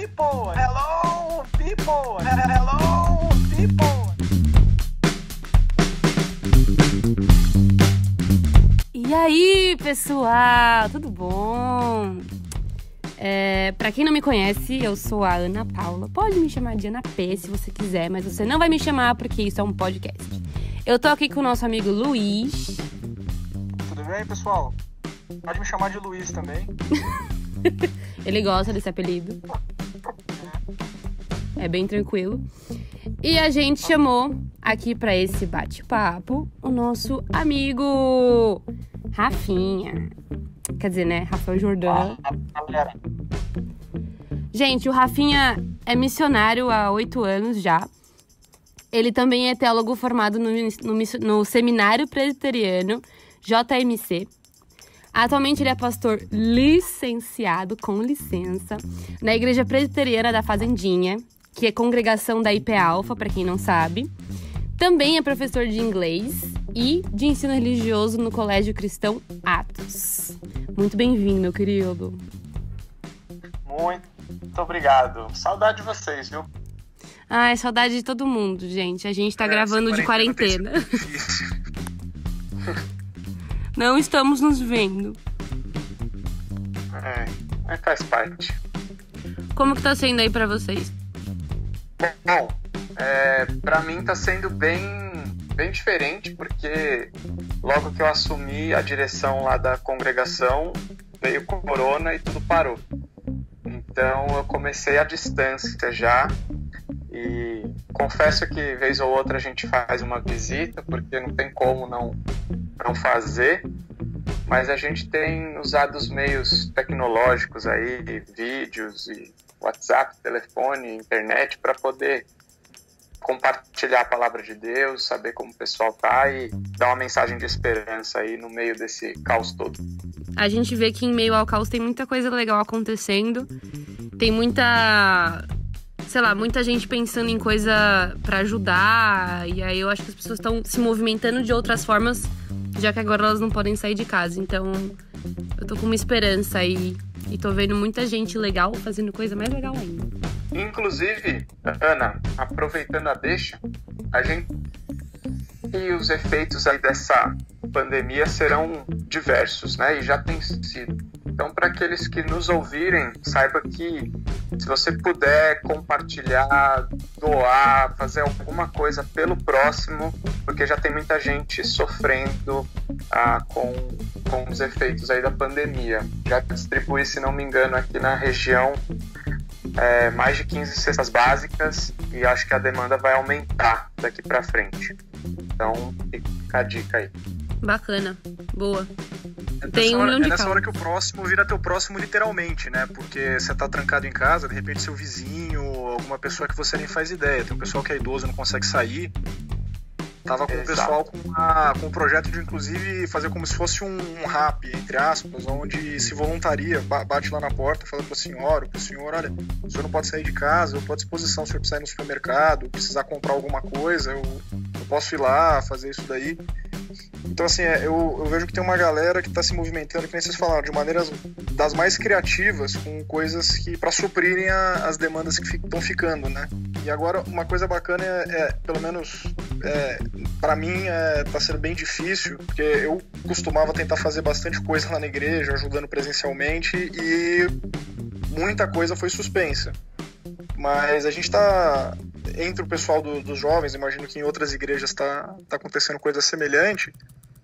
people. Hello, people. Hello, people. E aí, pessoal, tudo bom? É, para quem não me conhece, eu sou a Ana Paula. Pode me chamar de Ana P se você quiser, mas você não vai me chamar porque isso é um podcast. Eu tô aqui com o nosso amigo Luiz. Tudo bem, pessoal? Pode me chamar de Luiz também. Ele gosta desse apelido. É bem tranquilo. E a gente chamou aqui para esse bate-papo o nosso amigo Rafinha. Quer dizer, né? Rafael Jordão. Gente, o Rafinha é missionário há oito anos já. Ele também é teólogo formado no, no no Seminário Presbiteriano, JMC. Atualmente ele é pastor licenciado, com licença, na Igreja Presbiteriana da Fazendinha, que é congregação da IP Alpha, para quem não sabe. Também é professor de inglês e de ensino religioso no Colégio Cristão Atos. Muito bem-vindo, meu querido. muito obrigado. Saudade de vocês, viu? Ai, saudade de todo mundo, gente. A gente tá É, gravando de quarentena. difícil. Não estamos nos vendo. É, faz parte. Como que tá sendo aí pra vocês? Bom, é, para mim tá sendo bem, bem diferente, porque logo que eu assumi a direção lá da congregação, veio corona e tudo parou. Então eu comecei à distância já e confesso que vez ou outra a gente faz uma visita, porque não tem como não, não fazer, mas a gente tem usado os meios tecnológicos aí, vídeos e WhatsApp, telefone, internet, para poder compartilhar a palavra de Deus, saber como o pessoal tá e dar uma mensagem de esperança aí no meio desse caos todo. A gente vê que em meio ao caos tem muita coisa legal acontecendo. Tem muita. Sei lá, muita gente pensando em coisa pra ajudar. E aí eu acho que as pessoas estão se movimentando de outras formas, já que agora elas não podem sair de casa. Então eu tô com uma esperança aí. E tô vendo muita gente legal fazendo coisa mais legal ainda. Inclusive, Ana, aproveitando a deixa, a gente e os efeitos aí dessa pandemia serão diversos, né? E já tem sido. Então, para aqueles que nos ouvirem, saiba que se você puder compartilhar, doar, fazer alguma coisa pelo próximo, porque já tem muita gente sofrendo ah, com, com os efeitos aí da pandemia. Já distribuí, se não me engano, aqui na região é, mais de 15 cestas básicas e acho que a demanda vai aumentar daqui para frente. Então, fica a dica aí. Bacana. Boa. É Tem nessa um hora, milhão de é nessa hora que o próximo vira teu próximo literalmente, né? Porque você tá trancado em casa, de repente seu vizinho, alguma pessoa que você nem faz ideia. Tem um pessoal que é idoso e não consegue sair. Tava com o Exato. pessoal com, uma- com um projeto de, inclusive, fazer como se fosse um, um rap, entre aspas, onde se voluntaria, ba- bate lá na porta, fala pro senhor, pro senhor, olha, o senhor não pode sair de casa, eu tô à disposição se o senhor precisar ir no supermercado, precisar comprar alguma coisa, eu, eu posso ir lá, fazer isso daí. Então, assim, é, eu, eu vejo que tem uma galera que tá se movimentando, que nem vocês falaram, de maneiras das mais criativas, com coisas que para suprirem a- as demandas que estão ficando, né? E agora, uma coisa bacana é, é, pelo menos é, para mim, é, tá sendo bem difícil, porque eu costumava tentar fazer bastante coisa lá na igreja, ajudando presencialmente, e muita coisa foi suspensa. Mas a gente tá entre o pessoal do- dos jovens, imagino que em outras igrejas tá, tá acontecendo coisa semelhante.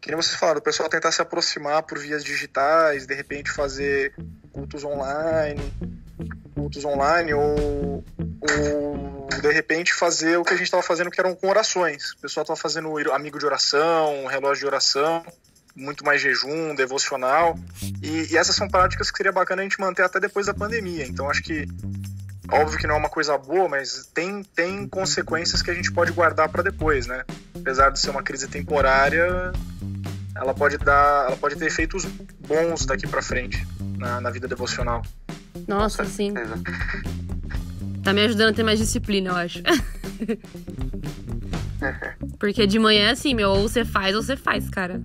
Que nem vocês falaram, o pessoal tentar se aproximar por vias digitais, de repente fazer cultos online, cultos online, ou, ou de repente fazer o que a gente estava fazendo, que eram com orações. O pessoal estava fazendo amigo de oração, relógio de oração, muito mais jejum, devocional. E, e essas são práticas que seria bacana a gente manter até depois da pandemia. Então acho que óbvio que não é uma coisa boa, mas tem, tem consequências que a gente pode guardar para depois, né? Apesar de ser uma crise temporária, ela pode dar, ela pode ter efeitos bons daqui para frente na, na vida devocional. Nossa, sim. Tá me ajudando a ter mais disciplina, eu acho. Porque de manhã, assim, meu, ou você faz ou você faz, cara.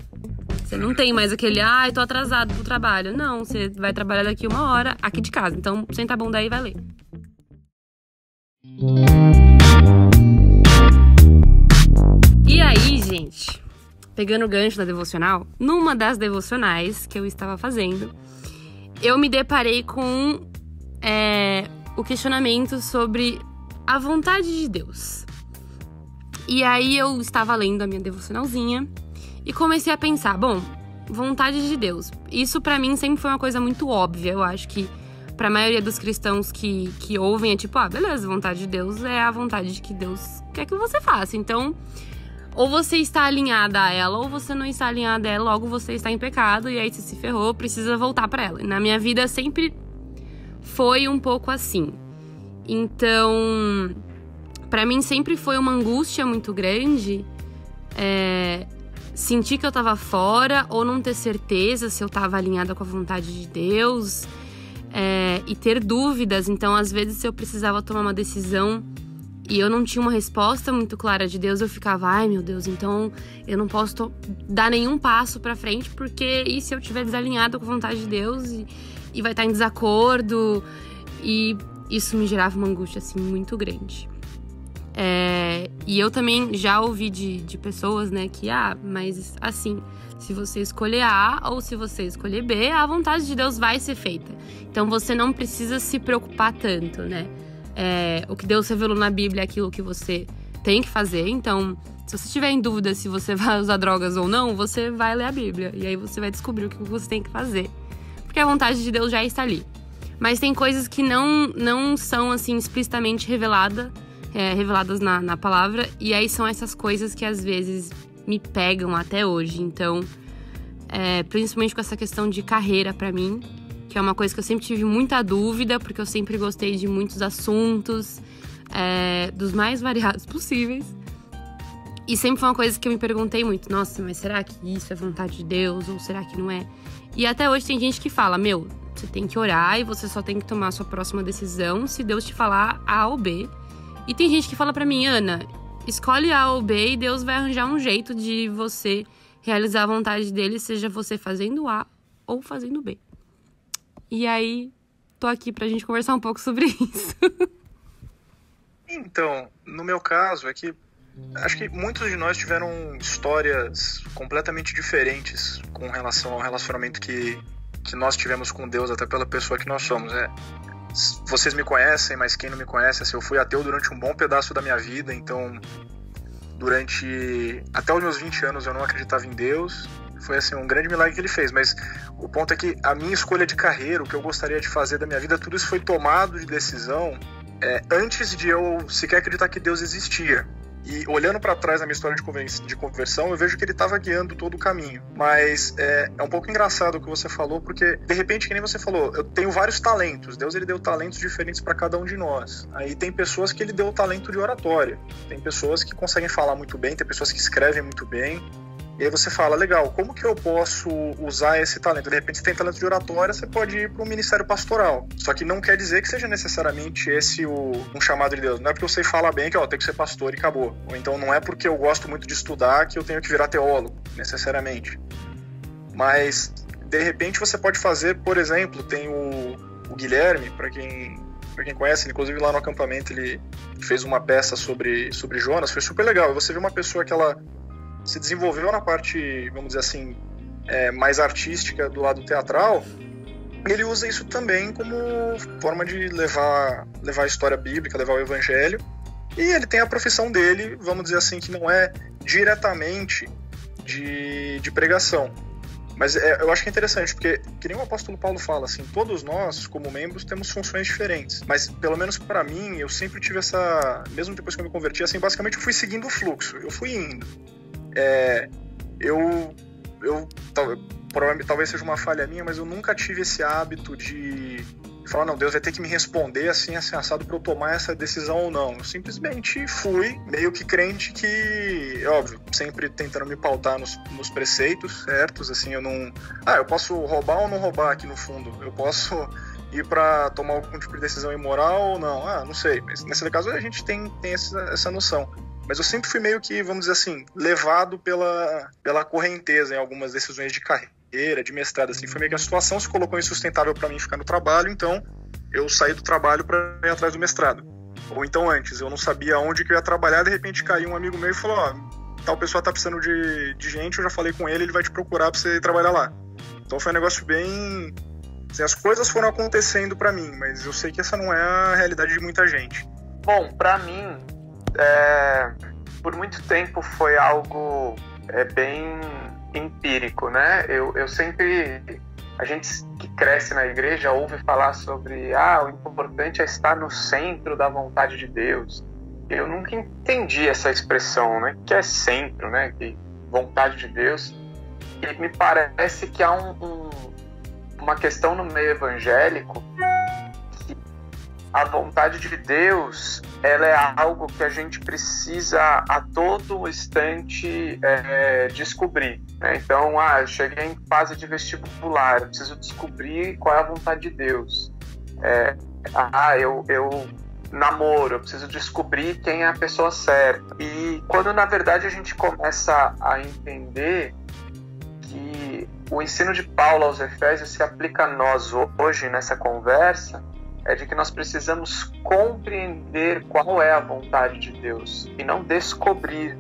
Você não tem mais aquele, ai, tô atrasado pro trabalho. Não, você vai trabalhar daqui uma hora aqui de casa. Então, senta a bunda aí e vai ler. E aí, gente, pegando o gancho da devocional, numa das devocionais que eu estava fazendo, eu me deparei com é, o questionamento sobre a vontade de Deus. E aí eu estava lendo a minha devocionalzinha e comecei a pensar, bom, vontade de Deus. Isso para mim sempre foi uma coisa muito óbvia. Eu acho que para a maioria dos cristãos que, que ouvem é tipo, ah, beleza, vontade de Deus é a vontade de que Deus quer que você faça. Então, ou você está alinhada a ela, ou você não está alinhada a ela, logo você está em pecado, e aí você se ferrou, precisa voltar para ela. Na minha vida sempre foi um pouco assim. Então, para mim sempre foi uma angústia muito grande é, sentir que eu tava fora ou não ter certeza se eu tava alinhada com a vontade de Deus é, e ter dúvidas. Então, às vezes, se eu precisava tomar uma decisão e eu não tinha uma resposta muito clara de Deus, eu ficava, ai meu Deus, então eu não posso dar nenhum passo para frente, porque e se eu estiver desalinhado com a vontade de Deus e, e vai estar em desacordo? E isso me gerava uma angústia assim muito grande. É, e eu também já ouvi de, de pessoas, né, que, ah, mas assim, se você escolher A ou se você escolher B, a vontade de Deus vai ser feita. Então você não precisa se preocupar tanto, né? É, o que Deus revelou na Bíblia é aquilo que você tem que fazer. Então, se você tiver em dúvida se você vai usar drogas ou não, você vai ler a Bíblia. E aí você vai descobrir o que você tem que fazer. Porque a vontade de Deus já está ali. Mas tem coisas que não, não são, assim, explicitamente revelada, é, reveladas na, na palavra. E aí são essas coisas que às vezes me pegam até hoje. Então, é, principalmente com essa questão de carreira para mim que é uma coisa que eu sempre tive muita dúvida, porque eu sempre gostei de muitos assuntos, é, dos mais variados possíveis. E sempre foi uma coisa que eu me perguntei muito: nossa, mas será que isso é vontade de Deus ou será que não é? E até hoje tem gente que fala: meu, você tem que orar e você só tem que tomar a sua próxima decisão se Deus te falar A ou B. E tem gente que fala para mim: Ana, escolhe A ou B e Deus vai arranjar um jeito de você realizar a vontade dele, seja você fazendo A ou fazendo B. E aí, tô aqui pra gente conversar um pouco sobre isso. Então, no meu caso, é que acho que muitos de nós tiveram histórias completamente diferentes com relação ao relacionamento que, que nós tivemos com Deus, até pela pessoa que nós somos. É, vocês me conhecem, mas quem não me conhece, assim, eu fui ateu durante um bom pedaço da minha vida, então durante até os meus 20 anos eu não acreditava em Deus foi assim um grande milagre que ele fez. Mas o ponto é que a minha escolha de carreira, o que eu gostaria de fazer da minha vida, tudo isso foi tomado de decisão é, antes de eu sequer acreditar que Deus existia. E olhando para trás na minha história de conversão, eu vejo que ele estava guiando todo o caminho. Mas é, é, um pouco engraçado o que você falou, porque de repente, que nem você falou, eu tenho vários talentos. Deus ele deu talentos diferentes para cada um de nós. Aí tem pessoas que ele deu o talento de oratória. Tem pessoas que conseguem falar muito bem, tem pessoas que escrevem muito bem. E aí você fala, legal, como que eu posso usar esse talento? De repente você tem talento de oratória, você pode ir para o ministério pastoral. Só que não quer dizer que seja necessariamente esse o, um chamado de Deus. Não é porque você fala bem que ó, tem que ser pastor e acabou. Ou então não é porque eu gosto muito de estudar que eu tenho que virar teólogo, necessariamente. Mas de repente você pode fazer, por exemplo, tem o, o Guilherme, para quem para quem conhece, inclusive lá no acampamento ele fez uma peça sobre, sobre Jonas, foi super legal. Você vê uma pessoa que ela se desenvolveu na parte, vamos dizer assim, é, mais artística do lado teatral, ele usa isso também como forma de levar, levar a história bíblica, levar o evangelho. E ele tem a profissão dele, vamos dizer assim, que não é diretamente de, de pregação. Mas é, eu acho que é interessante, porque, que nem o apóstolo Paulo fala, assim, todos nós, como membros, temos funções diferentes. Mas, pelo menos para mim, eu sempre tive essa. Mesmo depois que eu me converti, assim, basicamente eu fui seguindo o fluxo, eu fui indo é, eu, eu provavelmente talvez seja uma falha minha, mas eu nunca tive esse hábito de falar, não, Deus vai ter que me responder assim, assim, assado para eu tomar essa decisão ou não. Eu simplesmente fui, meio que crente que, óbvio, sempre tentando me pautar nos, nos preceitos certos, assim, eu não. Ah, eu posso roubar ou não roubar aqui no fundo? Eu posso ir para tomar algum tipo de decisão imoral ou não? Ah, não sei. Mas nesse caso a gente tem, tem essa, essa noção. Mas eu sempre fui meio que, vamos dizer assim, levado pela, pela correnteza em algumas decisões de carreira, de mestrado. Assim. Foi meio que a situação se colocou insustentável para mim ficar no trabalho, então eu saí do trabalho para ir atrás do mestrado. Ou então antes, eu não sabia onde que eu ia trabalhar, de repente caiu um amigo meu e falou, ó, tal pessoa tá precisando de, de gente, eu já falei com ele, ele vai te procurar pra você trabalhar lá. Então foi um negócio bem. Assim, as coisas foram acontecendo para mim, mas eu sei que essa não é a realidade de muita gente. Bom, para mim, é, por muito tempo foi algo é, bem empírico, né? Eu, eu sempre a gente que cresce na igreja ouve falar sobre ah, o importante é estar no centro da vontade de Deus. Eu nunca entendi essa expressão, né? Que é centro, né? Que vontade de Deus. E me parece que há um, um, uma questão no meio evangélico que a vontade de Deus ela é algo que a gente precisa a todo instante é, descobrir. Né? Então, ah, cheguei em fase de vestibular, preciso descobrir qual é a vontade de Deus. É, ah, eu, eu namoro, eu preciso descobrir quem é a pessoa certa. E quando na verdade a gente começa a entender que o ensino de Paulo aos Efésios se aplica a nós hoje nessa conversa, é de que nós precisamos compreender qual é a vontade de Deus e não descobrir.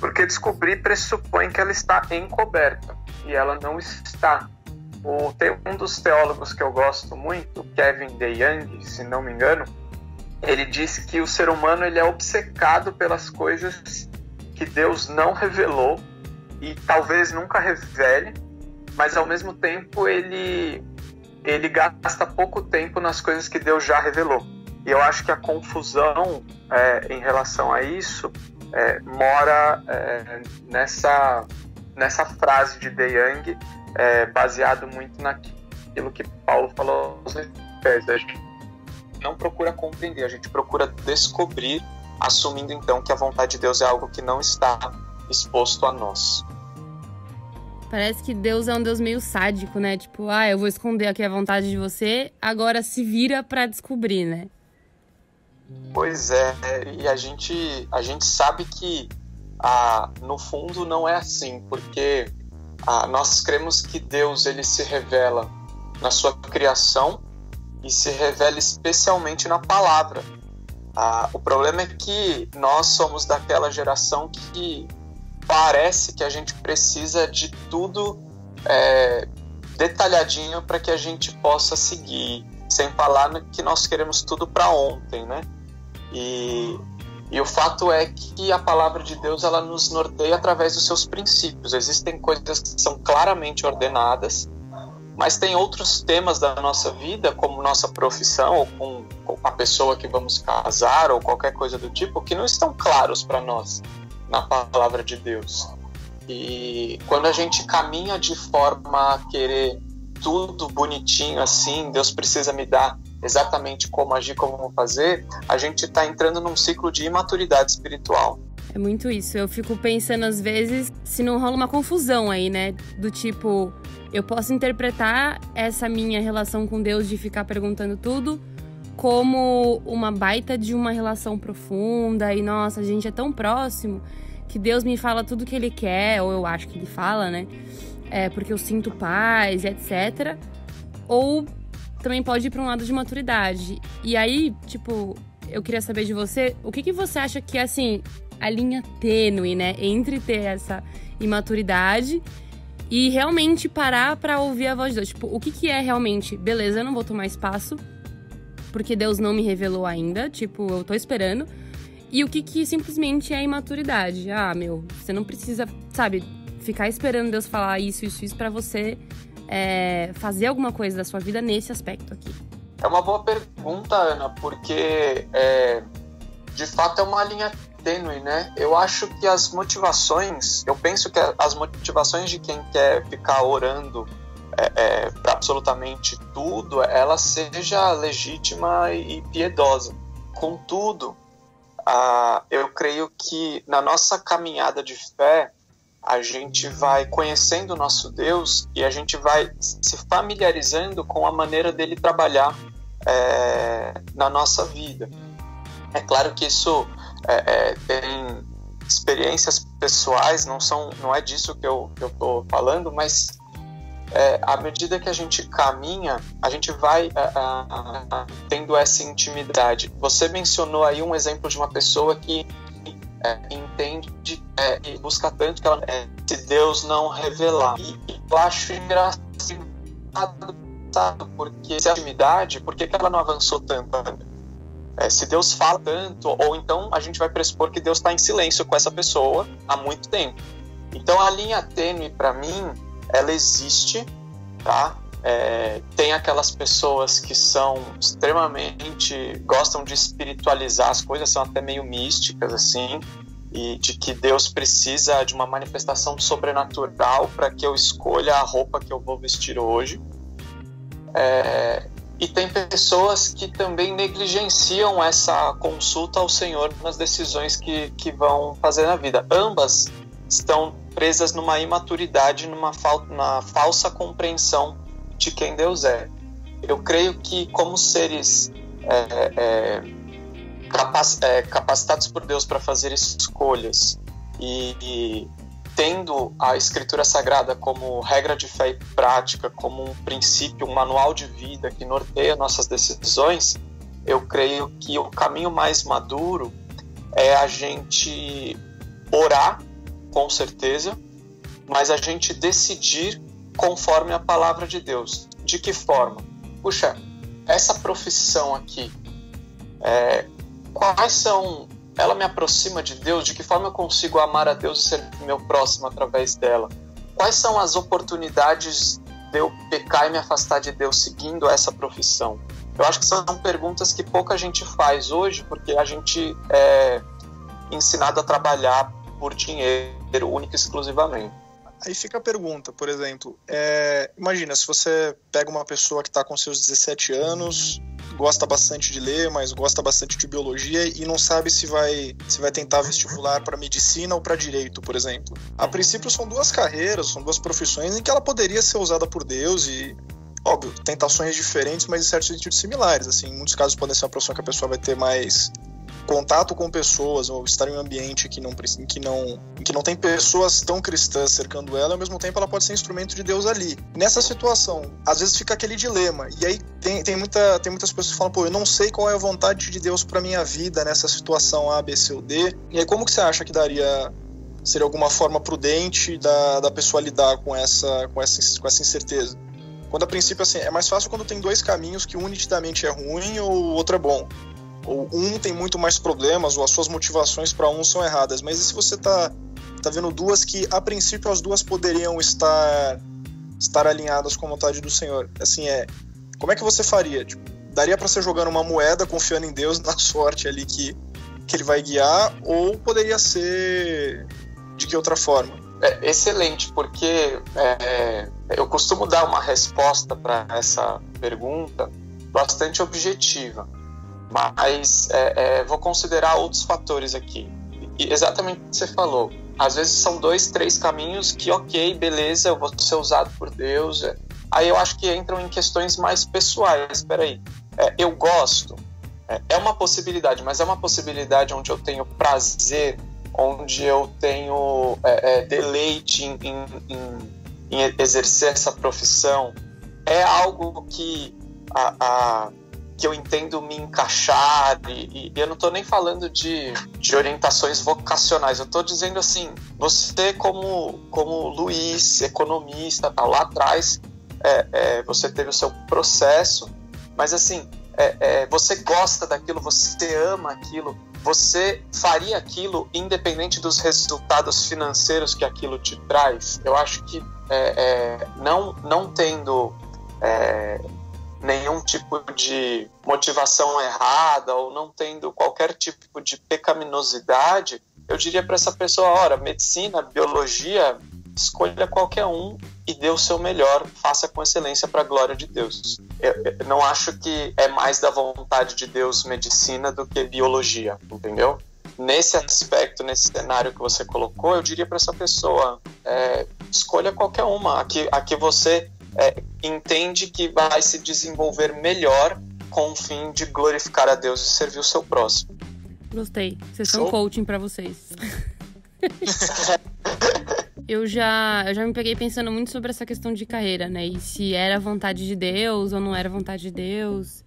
Porque descobrir pressupõe que ela está encoberta e ela não está. O, um dos teólogos que eu gosto muito, Kevin DeYoung, se não me engano, ele disse que o ser humano ele é obcecado pelas coisas que Deus não revelou e talvez nunca revele, mas ao mesmo tempo ele ele gasta pouco tempo nas coisas que Deus já revelou. E eu acho que a confusão é, em relação a isso é, mora é, nessa, nessa frase de De Young, é, baseado muito naquilo que Paulo falou aos Efésios. A gente não procura compreender, a gente procura descobrir, assumindo então que a vontade de Deus é algo que não está exposto a nós. Parece que Deus é um Deus meio sádico, né? Tipo, ah, eu vou esconder aqui a vontade de você, agora se vira para descobrir, né? Pois é, e a gente, a gente sabe que ah, no fundo não é assim, porque ah, nós cremos que Deus ele se revela na sua criação e se revela especialmente na palavra. Ah, o problema é que nós somos daquela geração que parece que a gente precisa de tudo é, detalhadinho para que a gente possa seguir, sem falar que nós queremos tudo para ontem, né? E, e o fato é que a palavra de Deus ela nos norteia através dos seus princípios. Existem coisas que são claramente ordenadas, mas tem outros temas da nossa vida, como nossa profissão, ou com, com a pessoa que vamos casar, ou qualquer coisa do tipo, que não estão claros para nós na palavra de Deus. E quando a gente caminha de forma a querer tudo bonitinho assim, Deus precisa me dar exatamente como agir, como fazer, a gente está entrando num ciclo de imaturidade espiritual. É muito isso. Eu fico pensando às vezes se não rola uma confusão aí, né? Do tipo, eu posso interpretar essa minha relação com Deus de ficar perguntando tudo como uma baita de uma relação profunda e nossa, a gente é tão próximo que Deus me fala tudo que ele quer, ou eu acho que ele fala, né? É, porque eu sinto paz, etc. Ou também pode ir para um lado de maturidade. E aí, tipo, eu queria saber de você, o que, que você acha que é, assim, a linha tênue, né? Entre ter essa imaturidade e realmente parar para ouvir a voz de Deus. Tipo, o que, que é realmente, beleza, eu não vou tomar espaço, porque Deus não me revelou ainda, tipo, eu tô esperando. E o que, que simplesmente é imaturidade? Ah, meu, você não precisa, sabe, ficar esperando Deus falar isso, isso, isso para você é, fazer alguma coisa da sua vida nesse aspecto aqui. É uma boa pergunta, Ana, porque é, de fato é uma linha tênue, né? Eu acho que as motivações, eu penso que as motivações de quem quer ficar orando é, é, para absolutamente tudo, ela seja legítima e piedosa. Contudo, ah, eu creio que na nossa caminhada de fé, a gente vai conhecendo o nosso Deus e a gente vai se familiarizando com a maneira dele trabalhar é, na nossa vida. É claro que isso é, é, tem experiências pessoais, não são, não é disso que eu estou falando, mas é, à medida que a gente caminha, a gente vai tendo essa intimidade. Você mencionou aí um exemplo de uma pessoa que é, entende é, e busca tanto que ela é, se Deus não revelar. E eu acho engraçado porque se a intimidade, por que ela não avançou tanto? É, se Deus fala tanto, ou então a gente vai pressupor que Deus está em silêncio com essa pessoa há muito tempo. Então a linha tênue para mim, ela existe, tá? É, tem aquelas pessoas que são extremamente gostam de espiritualizar as coisas, são até meio místicas assim, e de que Deus precisa de uma manifestação sobrenatural para que eu escolha a roupa que eu vou vestir hoje. É, e tem pessoas que também negligenciam essa consulta ao Senhor nas decisões que, que vão fazer na vida. Ambas estão presas numa imaturidade, numa fal falsa compreensão de quem Deus é. Eu creio que, como seres é, é, é, capacitados por Deus para fazer escolhas e, e, tendo a Escritura Sagrada como regra de fé e prática, como um princípio, um manual de vida que norteia nossas decisões, eu creio que o caminho mais maduro é a gente orar, com certeza, mas a gente decidir conforme a palavra de Deus. De que forma? Puxa, essa profissão aqui, é, quais são. Ela me aproxima de Deus? De que forma eu consigo amar a Deus e ser meu próximo através dela? Quais são as oportunidades de eu pecar e me afastar de Deus seguindo essa profissão? Eu acho que são perguntas que pouca gente faz hoje, porque a gente é ensinado a trabalhar por dinheiro único e exclusivamente. Aí fica a pergunta, por exemplo, é, imagina se você pega uma pessoa que está com seus 17 anos, gosta bastante de ler, mas gosta bastante de biologia e não sabe se vai se vai tentar vestibular para medicina ou para direito, por exemplo. A princípio são duas carreiras, são duas profissões em que ela poderia ser usada por Deus e óbvio, tentações diferentes, mas em certos sentidos similares. Assim, em muitos casos pode ser uma profissão que a pessoa vai ter mais contato com pessoas ou estar em um ambiente que não, que não, que não tem pessoas tão cristãs cercando ela, ao mesmo tempo ela pode ser instrumento de Deus ali. Nessa situação, às vezes fica aquele dilema. E aí tem, tem, muita, tem muitas pessoas que falam, pô, eu não sei qual é a vontade de Deus para minha vida nessa situação A, B, C ou D. E aí como que você acha que daria seria alguma forma prudente da, da pessoa lidar com essa, com essa, com essa incerteza? Quando a princípio, assim, é mais fácil quando tem dois caminhos que um nitidamente é ruim ou o outro é bom ou um tem muito mais problemas, ou as suas motivações para um são erradas. Mas e se você tá, tá vendo duas que, a princípio, as duas poderiam estar, estar alinhadas com a vontade do Senhor? Assim, é. Como é que você faria? Tipo, daria para ser jogando uma moeda, confiando em Deus, na sorte ali que, que ele vai guiar, ou poderia ser de que outra forma? É excelente, porque é, eu costumo dar uma resposta para essa pergunta bastante objetiva mas é, é, vou considerar outros fatores aqui. E exatamente o que você falou. Às vezes são dois, três caminhos que, ok, beleza, eu vou ser usado por Deus. É. Aí eu acho que entram em questões mais pessoais. Espera aí, é, eu gosto. É, é uma possibilidade, mas é uma possibilidade onde eu tenho prazer, onde eu tenho é, deleite em, em, em, em exercer essa profissão. É algo que a, a que eu entendo me encaixar, e, e eu não estou nem falando de, de orientações vocacionais, eu estou dizendo assim, você como, como Luiz, economista, tal, lá atrás, é, é, você teve o seu processo, mas assim, é, é, você gosta daquilo, você ama aquilo, você faria aquilo independente dos resultados financeiros que aquilo te traz? Eu acho que é, é, não, não tendo nenhum tipo de motivação errada ou não tendo qualquer tipo de pecaminosidade, eu diria para essa pessoa: ora, medicina, biologia, escolha qualquer um e dê o seu melhor, faça com excelência para a glória de Deus. Eu, eu não acho que é mais da vontade de Deus medicina do que biologia, entendeu? Nesse aspecto, nesse cenário que você colocou, eu diria para essa pessoa: é, escolha qualquer uma, a que, a que você é, entende que vai se desenvolver melhor com o fim de glorificar a Deus e servir o seu próximo. Gostei. Sessão Show. coaching para vocês. eu já, eu já me peguei pensando muito sobre essa questão de carreira, né? E se era vontade de Deus ou não era vontade de Deus.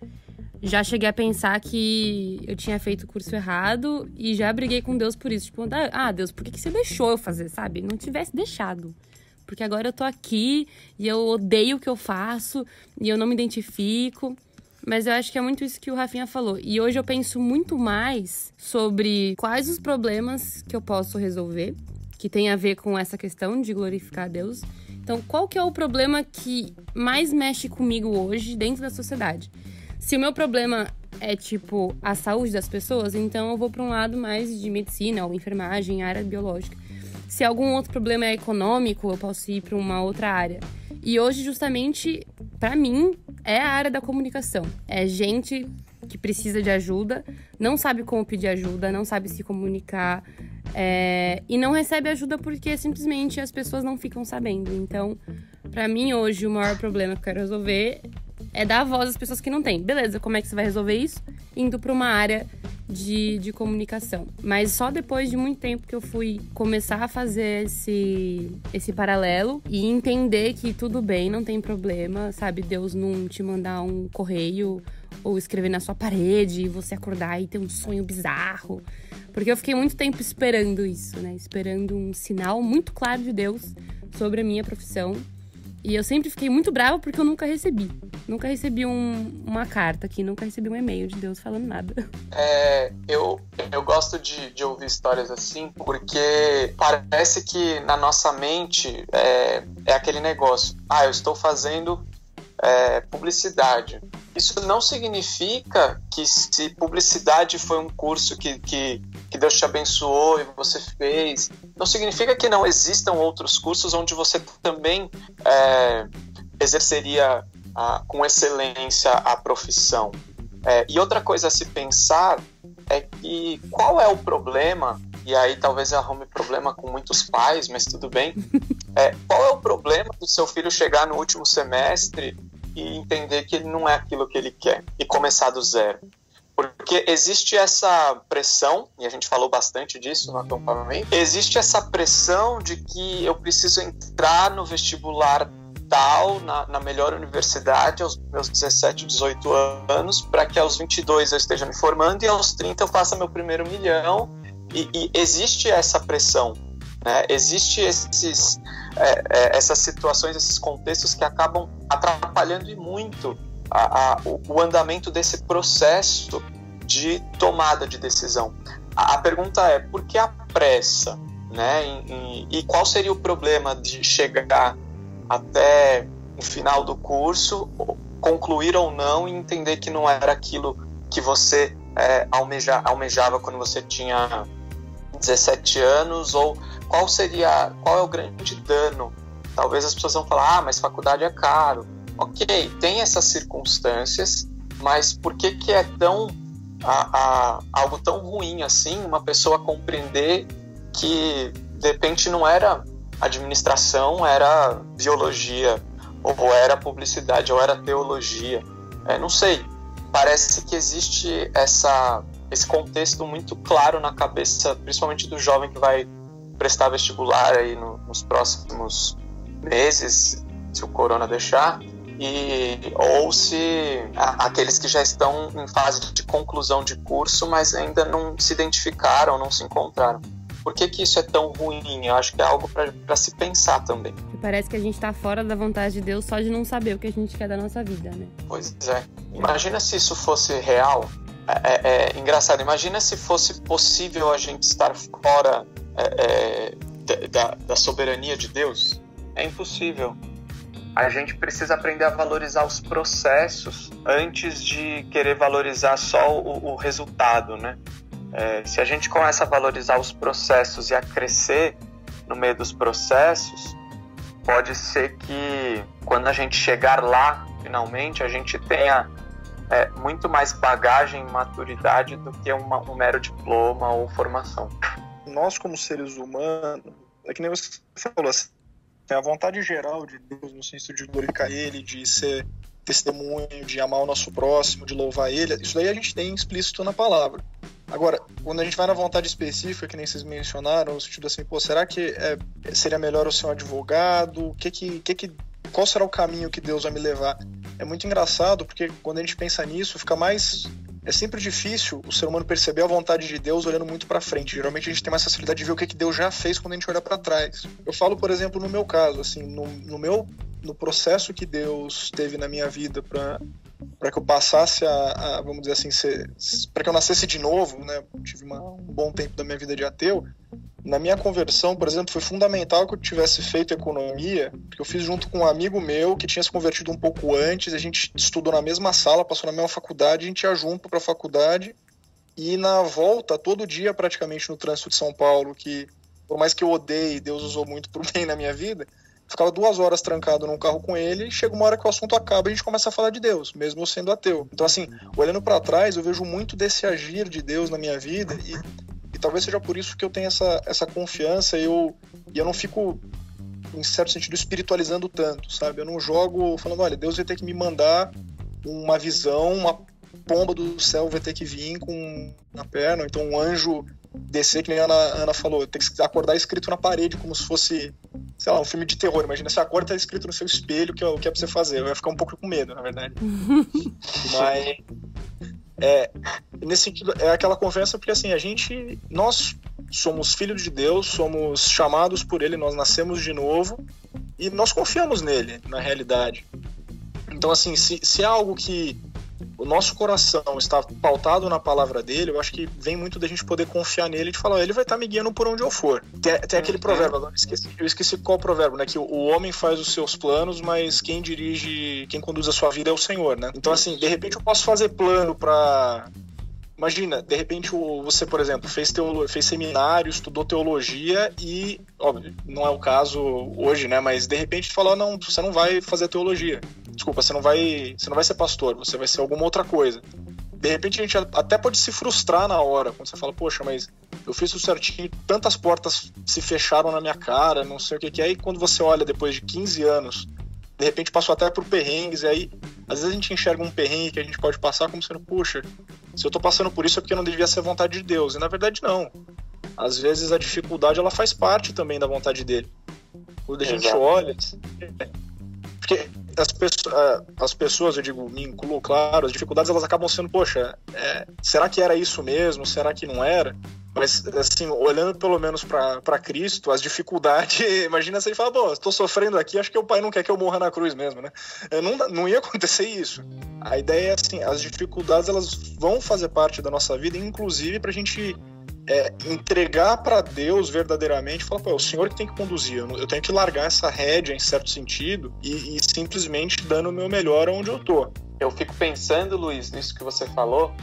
Já cheguei a pensar que eu tinha feito o curso errado e já briguei com Deus por isso. Tipo, ah, Deus, por que, que você deixou eu fazer, sabe? Não tivesse deixado. Porque agora eu tô aqui e eu odeio o que eu faço e eu não me identifico. Mas eu acho que é muito isso que o Rafinha falou. E hoje eu penso muito mais sobre quais os problemas que eu posso resolver, que tem a ver com essa questão de glorificar a Deus. Então, qual que é o problema que mais mexe comigo hoje dentro da sociedade? Se o meu problema é tipo a saúde das pessoas, então eu vou para um lado mais de medicina ou enfermagem, área biológica. Se algum outro problema é econômico, eu posso ir para uma outra área. E hoje, justamente, para mim, é a área da comunicação. É gente que precisa de ajuda, não sabe como pedir ajuda, não sabe se comunicar é, e não recebe ajuda porque simplesmente as pessoas não ficam sabendo. Então, para mim, hoje, o maior problema que eu quero resolver é dar voz às pessoas que não têm. Beleza, como é que você vai resolver isso? Indo para uma área de, de comunicação. Mas só depois de muito tempo que eu fui começar a fazer esse, esse paralelo e entender que tudo bem, não tem problema, sabe? Deus não te mandar um correio ou escrever na sua parede e você acordar e ter um sonho bizarro. Porque eu fiquei muito tempo esperando isso, né? Esperando um sinal muito claro de Deus sobre a minha profissão e eu sempre fiquei muito brava porque eu nunca recebi. Nunca recebi um, uma carta aqui, nunca recebi um e-mail de Deus falando nada. É, eu, eu gosto de, de ouvir histórias assim porque parece que na nossa mente é, é aquele negócio. Ah, eu estou fazendo é, publicidade. Isso não significa que se publicidade foi um curso que, que, que Deus te abençoou e você fez, não significa que não existam outros cursos onde você também é, exerceria a, com excelência a profissão. É, e outra coisa a se pensar é que qual é o problema, e aí talvez arrume problema com muitos pais, mas tudo bem. É, qual é o problema do seu filho chegar no último semestre e entender que ele não é aquilo que ele quer e começar do zero. Porque existe essa pressão, e a gente falou bastante disso no acampamento, existe essa pressão de que eu preciso entrar no vestibular tal, na, na melhor universidade, aos meus 17, 18 anos, para que aos 22 eu esteja me formando e aos 30 eu faça meu primeiro milhão. E, e existe essa pressão, né? Existe esses é, é, essas situações, esses contextos que acabam atrapalhando e muito a, a, o, o, andamento desse processo de tomada de decisão. A, a pergunta é por que a pressa? Né? E, e, e qual seria o problema de chegar até o final do curso, concluir ou não e entender que não era aquilo que você é, almeja, almejava quando você tinha 17 anos ou qual seria, qual é o grande dano? Talvez as pessoas vão falar, ah, mas faculdade é caro. Ok, tem essas circunstâncias, mas por que que é tão a, a, algo tão ruim assim uma pessoa compreender que de repente não era administração, era biologia, ou era publicidade, ou era teologia. É, não sei. Parece que existe essa, esse contexto muito claro na cabeça, principalmente do jovem que vai prestar vestibular aí no, nos próximos meses, se o corona deixar, e ou se a, aqueles que já estão em fase de conclusão de curso, mas ainda não se identificaram, não se encontraram. Por que, que isso é tão ruim? Eu acho que é algo para se pensar também. Parece que a gente está fora da vontade de Deus só de não saber o que a gente quer da nossa vida, né? Pois é. Imagina se isso fosse real. É, é, é engraçado. Imagina se fosse possível a gente estar fora é, é da, da soberania de Deus? É impossível. A gente precisa aprender a valorizar os processos antes de querer valorizar só o, o resultado, né? É, se a gente começa a valorizar os processos e a crescer no meio dos processos, pode ser que quando a gente chegar lá, finalmente, a gente tenha é, muito mais bagagem e maturidade do que uma, um mero diploma ou formação nós como seres humanos, é que nem você falou, assim, a vontade geral de Deus no sentido de glorificar Ele, de ser testemunho, de amar o nosso próximo, de louvar Ele, isso daí a gente tem explícito na palavra. Agora, quando a gente vai na vontade específica, que nem vocês mencionaram, no sentido assim, pô, será que é, seria melhor eu ser um advogado? Que que, que que, qual será o caminho que Deus vai me levar? É muito engraçado, porque quando a gente pensa nisso, fica mais é sempre difícil o ser humano perceber a vontade de Deus olhando muito para frente. Geralmente a gente tem mais facilidade de ver o que, que Deus já fez quando a gente olha para trás. Eu falo, por exemplo, no meu caso, assim, no, no meu no processo que Deus teve na minha vida para para que eu passasse a, a, vamos dizer assim, para que eu nascesse de novo, né? Tive uma, um bom tempo da minha vida de ateu. Na minha conversão, por exemplo, foi fundamental que eu tivesse feito economia, porque eu fiz junto com um amigo meu que tinha se convertido um pouco antes. A gente estudou na mesma sala, passou na mesma faculdade, a gente ia junto para a faculdade. E na volta, todo dia praticamente no trânsito de São Paulo, que por mais que eu odeie, Deus usou muito por bem na minha vida, ficava duas horas trancado num carro com ele, e chega uma hora que o assunto acaba e a gente começa a falar de Deus, mesmo eu sendo ateu. Então, assim, olhando para trás, eu vejo muito desse agir de Deus na minha vida e, e talvez seja por isso que eu tenho essa, essa confiança e eu, e eu não fico, em certo sentido, espiritualizando tanto, sabe? Eu não jogo falando, olha, Deus vai ter que me mandar uma visão, uma pomba do céu vai ter que vir com na perna, então um anjo descer, que nem a Ana, Ana falou, tem que acordar escrito na parede, como se fosse, sei lá, um filme de terror. Imagina se acorda tá escrito no seu espelho que é o que é pra você fazer. Eu ia ficar um pouco com medo, na verdade. Mas. É, nesse sentido, é aquela confiança porque assim, a gente, nós somos filhos de Deus, somos chamados por Ele, nós nascemos de novo e nós confiamos nele, na realidade. Então, assim, se, se é algo que o nosso coração está pautado na palavra dele, eu acho que vem muito da gente poder confiar nele e de falar, ele vai estar me guiando por onde eu for. Tem, tem aquele provérbio, agora eu esqueci, eu esqueci qual provérbio, né? Que o homem faz os seus planos, mas quem dirige, quem conduz a sua vida é o Senhor, né? Então, assim, de repente eu posso fazer plano para Imagina, de repente você, por exemplo, fez, teolo... fez seminário, estudou teologia e, óbvio, não é o caso hoje, né? Mas de repente falou, não, você não vai fazer teologia. Desculpa, você não vai, você não vai ser pastor, você vai ser alguma outra coisa. De repente a gente até pode se frustrar na hora, quando você fala, poxa, mas eu fiz isso certinho, tantas portas se fecharam na minha cara, não sei o que que é. E quando você olha depois de 15 anos de repente passou até por perrengues, e aí às vezes a gente enxerga um perrengue que a gente pode passar como sendo, puxa, se eu tô passando por isso é porque não devia ser vontade de Deus. E na verdade não. Às vezes a dificuldade ela faz parte também da vontade dele. Quando a gente olha. Porque as pessoas, as pessoas, eu digo, me incluo, claro, as dificuldades elas acabam sendo, poxa, é, será que era isso mesmo? Será que não era? Mas, assim, olhando pelo menos para Cristo, as dificuldades, imagina ele fala, bom, estou sofrendo aqui, acho que o pai não quer que eu morra na cruz mesmo, né? Não, não ia acontecer isso. A ideia é assim, as dificuldades elas vão fazer parte da nossa vida, inclusive para a gente é, entregar para Deus verdadeiramente, falar, pô, é o Senhor que tem que conduzir, eu, tenho que largar essa rédea em certo sentido e, e simplesmente dando o meu melhor onde eu tô. Eu fico pensando, Luiz, nisso que você falou,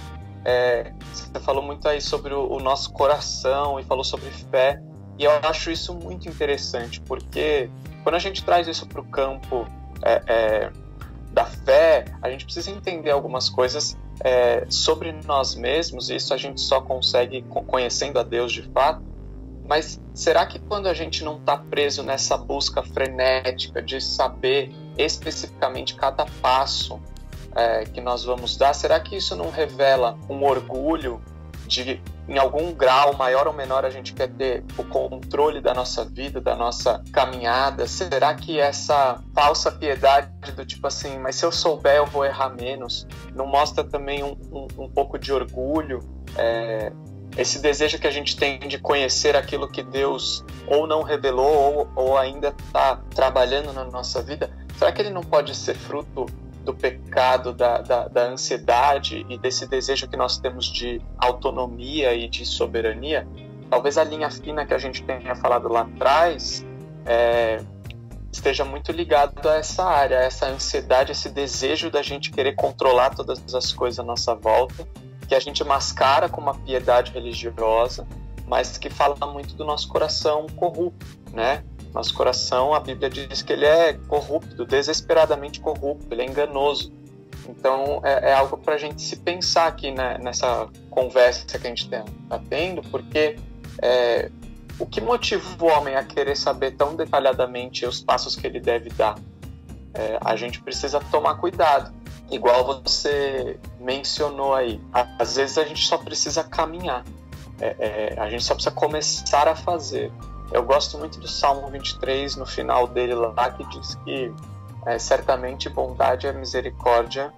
é, você falou muito aí sobre o, o, nosso coração e falou sobre fé, e eu acho isso muito interessante, porque quando a gente traz isso para o campo é, é, da fé, a gente precisa entender algumas coisas é, sobre nós mesmos, e isso a gente só consegue conhecendo a Deus de fato. Mas será que quando a gente não está preso nessa busca frenética de saber especificamente cada passo é, que nós vamos dar, será que isso não revela um orgulho de, em algum grau, maior ou menor, a gente quer ter o controle da nossa vida, da nossa caminhada? Será que essa falsa piedade do tipo assim, mas se eu souber eu vou errar menos, não mostra também um, um, um pouco de orgulho? É, esse desejo que a gente tem de conhecer aquilo que Deus ou não revelou ou, ou ainda está trabalhando na nossa vida, será que ele não pode ser fruto do pecado, da, da, da, ansiedade e desse desejo que nós temos de autonomia e de soberania, talvez a linha fina que a gente tenha falado lá atrás é, esteja muito ligado a essa área, a essa ansiedade, esse desejo da gente querer controlar todas as coisas à nossa volta, que a gente mascara com uma piedade religiosa, mas que fala muito do nosso coração corrupto, né? Nosso coração, a Bíblia diz que ele é corrupto, desesperadamente corrupto, ele é enganoso. Então é, é algo para a gente se pensar aqui né, nessa conversa que a gente está tendo, porque é, o que motiva o homem a querer saber tão detalhadamente os passos que ele deve dar? É, a gente precisa tomar cuidado, igual você mencionou aí, às vezes a gente só precisa caminhar, é, é, a gente só precisa começar a fazer. Eu gosto muito do Salmo 23, no final dele lá, que diz que é, certamente bondade e misericórdia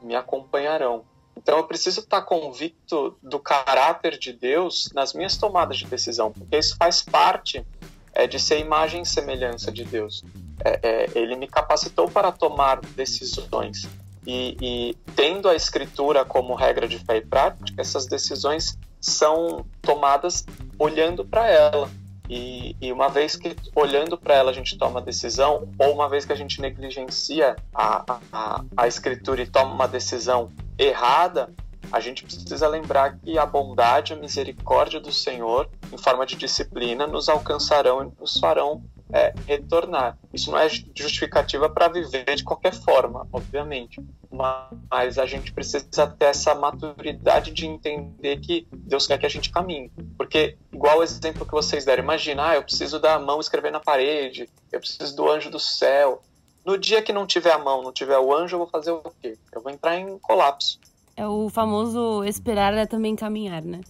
me acompanharão. Então eu preciso estar convicto do caráter de Deus nas minhas tomadas de decisão, porque isso faz parte é, de ser imagem e semelhança de Deus. É, é, ele me capacitou para tomar decisões. E, e, tendo a escritura como regra de fé e prática, essas decisões são tomadas olhando para ela. E, e, uma vez que olhando para ela a gente toma decisão, ou uma vez que a gente negligencia a, a, a escritura e toma uma decisão errada, a gente precisa lembrar que a bondade a misericórdia do Senhor, em forma de disciplina, nos alcançarão e nos farão é, retornar. Isso não é justificativa para viver de qualquer forma, obviamente, mas a gente precisa ter essa maturidade de entender que Deus quer que a gente caminhe. Porque, igual o exemplo que vocês deram, imagina, ah, eu preciso da mão escrever na parede, eu preciso do anjo do céu. No dia que não tiver a mão, não tiver o anjo, eu vou fazer o quê? Eu vou entrar em colapso. É o famoso esperar é também caminhar, né?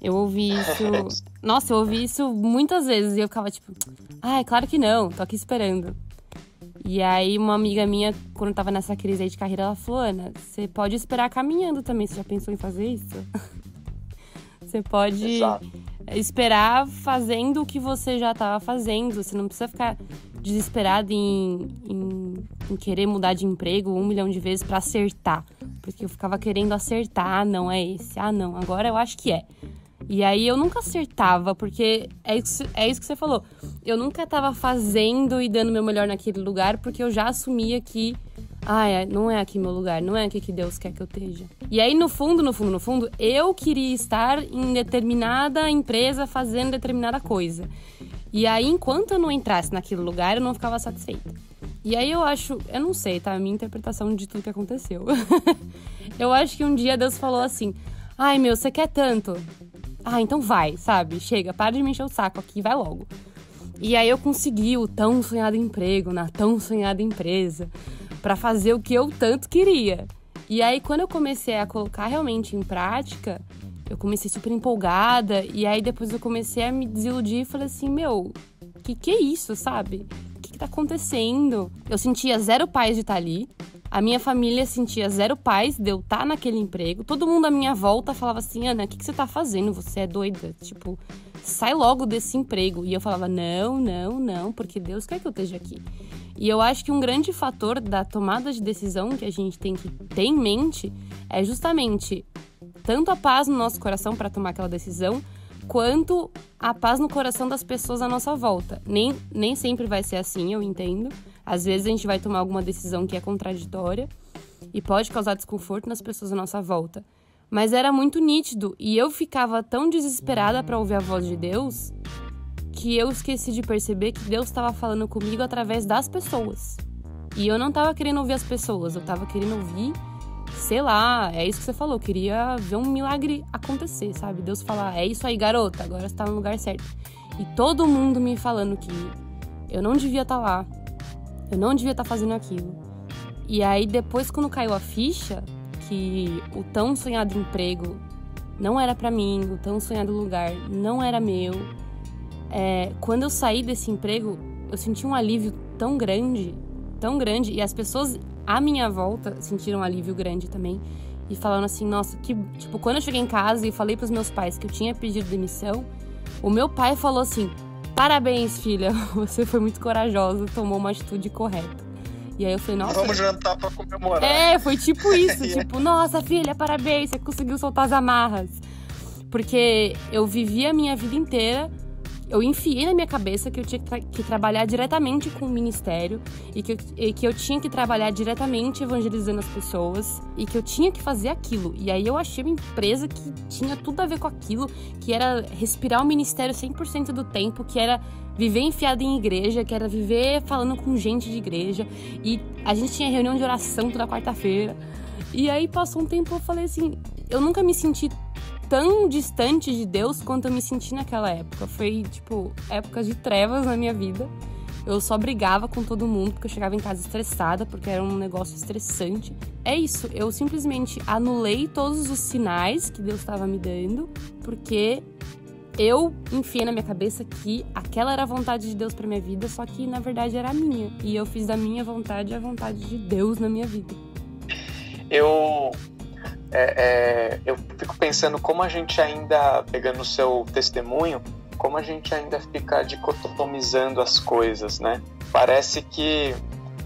Eu ouvi isso. Nossa, eu ouvi isso muitas vezes e eu ficava tipo, ah, é claro que não, tô aqui esperando. E aí, uma amiga minha, quando tava nessa crise aí de carreira, ela falou: Ana, você pode esperar caminhando também. Você já pensou em fazer isso? você pode Exato. esperar fazendo o que você já tava fazendo. Você não precisa ficar desesperado em, em, em querer mudar de emprego um milhão de vezes para acertar. Porque eu ficava querendo acertar. Ah, não, é esse. Ah, não, agora eu acho que é. E aí eu nunca acertava, porque é isso, é isso que você falou. Eu nunca estava fazendo e dando meu melhor naquele lugar, porque eu já assumia que. Ah, não é aqui meu lugar, não é aqui que Deus quer que eu esteja. E aí, no fundo, no fundo, no fundo, eu queria estar em determinada empresa fazendo determinada coisa. E aí, enquanto eu não entrasse naquele lugar, eu não ficava satisfeita. E aí eu acho, eu não sei, tá? A minha interpretação de tudo que aconteceu. eu acho que um dia Deus falou assim: Ai meu, você quer tanto? Ah, então vai, sabe? Chega, para de me encher o saco aqui, vai logo. E aí eu consegui o tão sonhado emprego na tão sonhada empresa para fazer o que eu tanto queria. E aí quando eu comecei a colocar realmente em prática, eu comecei super empolgada e aí depois eu comecei a me desiludir e falei assim, meu, que que é isso, sabe? O que, que tá acontecendo? Eu sentia zero paz de estar ali. A minha família sentia zero paz de eu estar tá naquele emprego. Todo mundo à minha volta falava assim: Ana, o que, que você tá fazendo? Você é doida? Tipo, sai logo desse emprego. E eu falava: não, não, não, porque Deus quer que eu esteja aqui. E eu acho que um grande fator da tomada de decisão que a gente tem que ter em mente é justamente tanto a paz no nosso coração para tomar aquela decisão, quanto a paz no coração das pessoas à nossa volta. Nem, nem sempre vai ser assim, eu entendo. Às vezes a gente vai tomar alguma decisão que é contraditória e pode causar desconforto nas pessoas à nossa volta. Mas era muito nítido e eu ficava tão desesperada para ouvir a voz de Deus que eu esqueci de perceber que Deus estava falando comigo através das pessoas. E eu não estava querendo ouvir as pessoas, eu estava querendo ouvir, sei lá, é isso que você falou, eu queria ver um milagre acontecer, sabe? Deus falar, é isso aí, garota, agora você tá no lugar certo. E todo mundo me falando que eu não devia estar tá lá, eu não devia estar tá fazendo aquilo. E aí, depois, quando caiu a ficha, que o tão sonhado emprego não era para mim, o tão sonhado lugar não era meu. É, quando eu saí desse emprego, eu senti um alívio tão grande, tão grande, e as pessoas à minha volta sentiram um alívio grande também. E falando assim, nossa, que. Tipo, quando eu cheguei em casa e falei pros meus pais que eu tinha pedido demissão, o meu pai falou assim: Parabéns, filha. Você foi muito corajosa, tomou uma atitude correta. E aí eu falei, nossa. Vamos jantar pra comemorar. É, foi tipo isso. tipo, nossa, filha, parabéns, você conseguiu soltar as amarras. Porque eu vivi a minha vida inteira eu enfiei na minha cabeça que eu tinha que, tra que trabalhar diretamente com o ministério e que, eu, e que eu tinha que trabalhar diretamente evangelizando as pessoas e que eu tinha que fazer aquilo. E aí eu achei uma empresa que tinha tudo a ver com aquilo, que era respirar o ministério 100% do tempo, que era viver enfiado em igreja, que era viver falando com gente de igreja. E a gente tinha reunião de oração toda quarta-feira. E aí passou um tempo eu falei assim, eu nunca me senti tão distante de Deus quanto eu me senti naquela época. Foi, tipo, épocas de trevas na minha vida. Eu só brigava com todo mundo porque eu chegava em casa estressada, porque era um negócio estressante. É isso, eu simplesmente anulei todos os sinais que Deus estava me dando, porque eu enfiei na minha cabeça que aquela era a vontade de Deus para minha vida, só que na verdade era a minha. E eu fiz da minha vontade a vontade de Deus na minha vida. Eu é, é, eu fico pensando como a gente ainda, pegando o seu testemunho, como a gente ainda fica dicotomizando as coisas, né? Parece que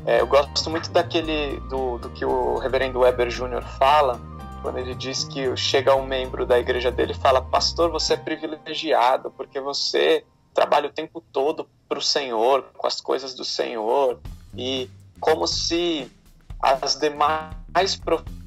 é, eu gosto muito daquele do, do que o Reverendo Weber Jr. fala quando ele diz que chega um membro da igreja dele e fala: Pastor, você é privilegiado porque você trabalha o tempo todo para o Senhor, com as coisas do Senhor, e como se as demais profissões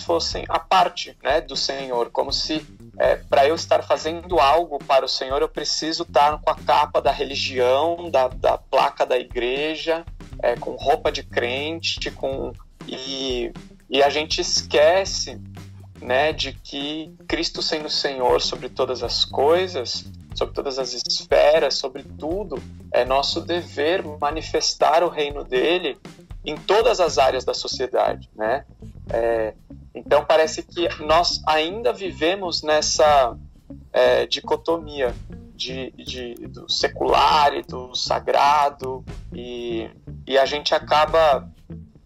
fossem a parte né, do Senhor, como se é, para eu estar fazendo algo para o Senhor eu preciso estar com a capa da religião, da, da placa da igreja, é, com roupa de crente, com e e a gente esquece né, de que Cristo sendo Senhor sobre todas as coisas, sobre todas as esferas, sobre tudo, é nosso dever manifestar o reino dele em todas as áreas da sociedade, né? É, então parece que nós ainda vivemos nessa é, dicotomia de, de, do secular e do sagrado e, e a gente acaba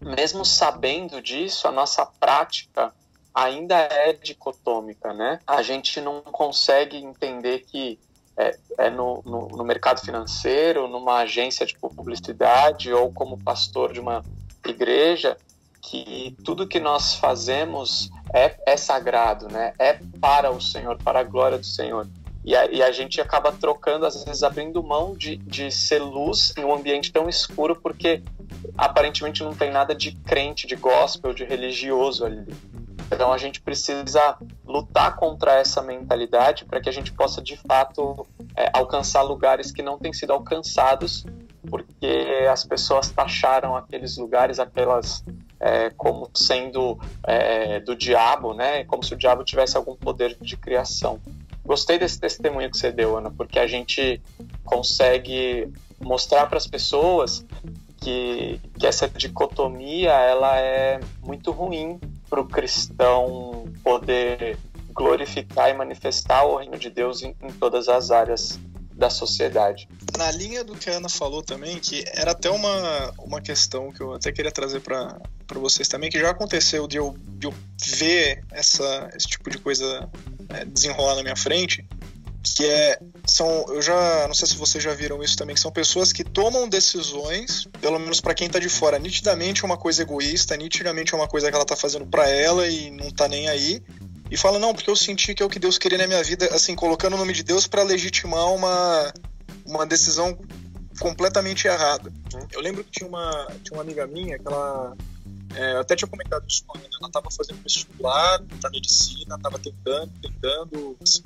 mesmo sabendo disso, a nossa prática ainda é dicotômica, né? A gente não consegue entender que é, é no, no, no, mercado financeiro, numa agência de publicidade ou como pastor de uma igreja, que tudo que nós fazemos é, é sagrado, né? É para o Senhor, para a glória do Senhor. E a, e a, gente acaba trocando, às vezes abrindo mão de, de ser luz em um ambiente tão escuro, porque aparentemente não tem nada de crente, de gospel, de religioso ali. Então a gente precisa lutar contra essa mentalidade para que a gente possa de fato é, alcançar lugares que não têm sido alcançados, porque as pessoas taxaram aqueles lugares, aquelas é, como sendo é, do diabo, né? Como se o diabo tivesse algum poder de criação. Gostei desse testemunho que você deu, Ana, porque a gente consegue mostrar para as pessoas que, que essa dicotomia ela é muito ruim para o cristão poder glorificar e manifestar o reino de Deus em, em todas as áreas da sociedade. Na linha do que a Ana falou também, que era até uma, uma questão que eu até queria trazer para vocês também, que já aconteceu de eu, de eu ver essa, esse tipo de coisa é, desenrolar na minha frente, que é são eu já não sei se vocês já viram isso também que são pessoas que tomam decisões pelo menos para quem tá de fora nitidamente é uma coisa egoísta nitidamente é uma coisa que ela tá fazendo para ela e não tá nem aí e fala não porque eu senti que é o que Deus queria na minha vida assim colocando o nome de Deus para legitimar uma uma decisão completamente errada. Eu lembro que tinha uma tinha uma amiga minha que ela é, eu até tinha comentado isso com ela, ela estava fazendo vestibular para medicina, estava tentando, tentando, assim,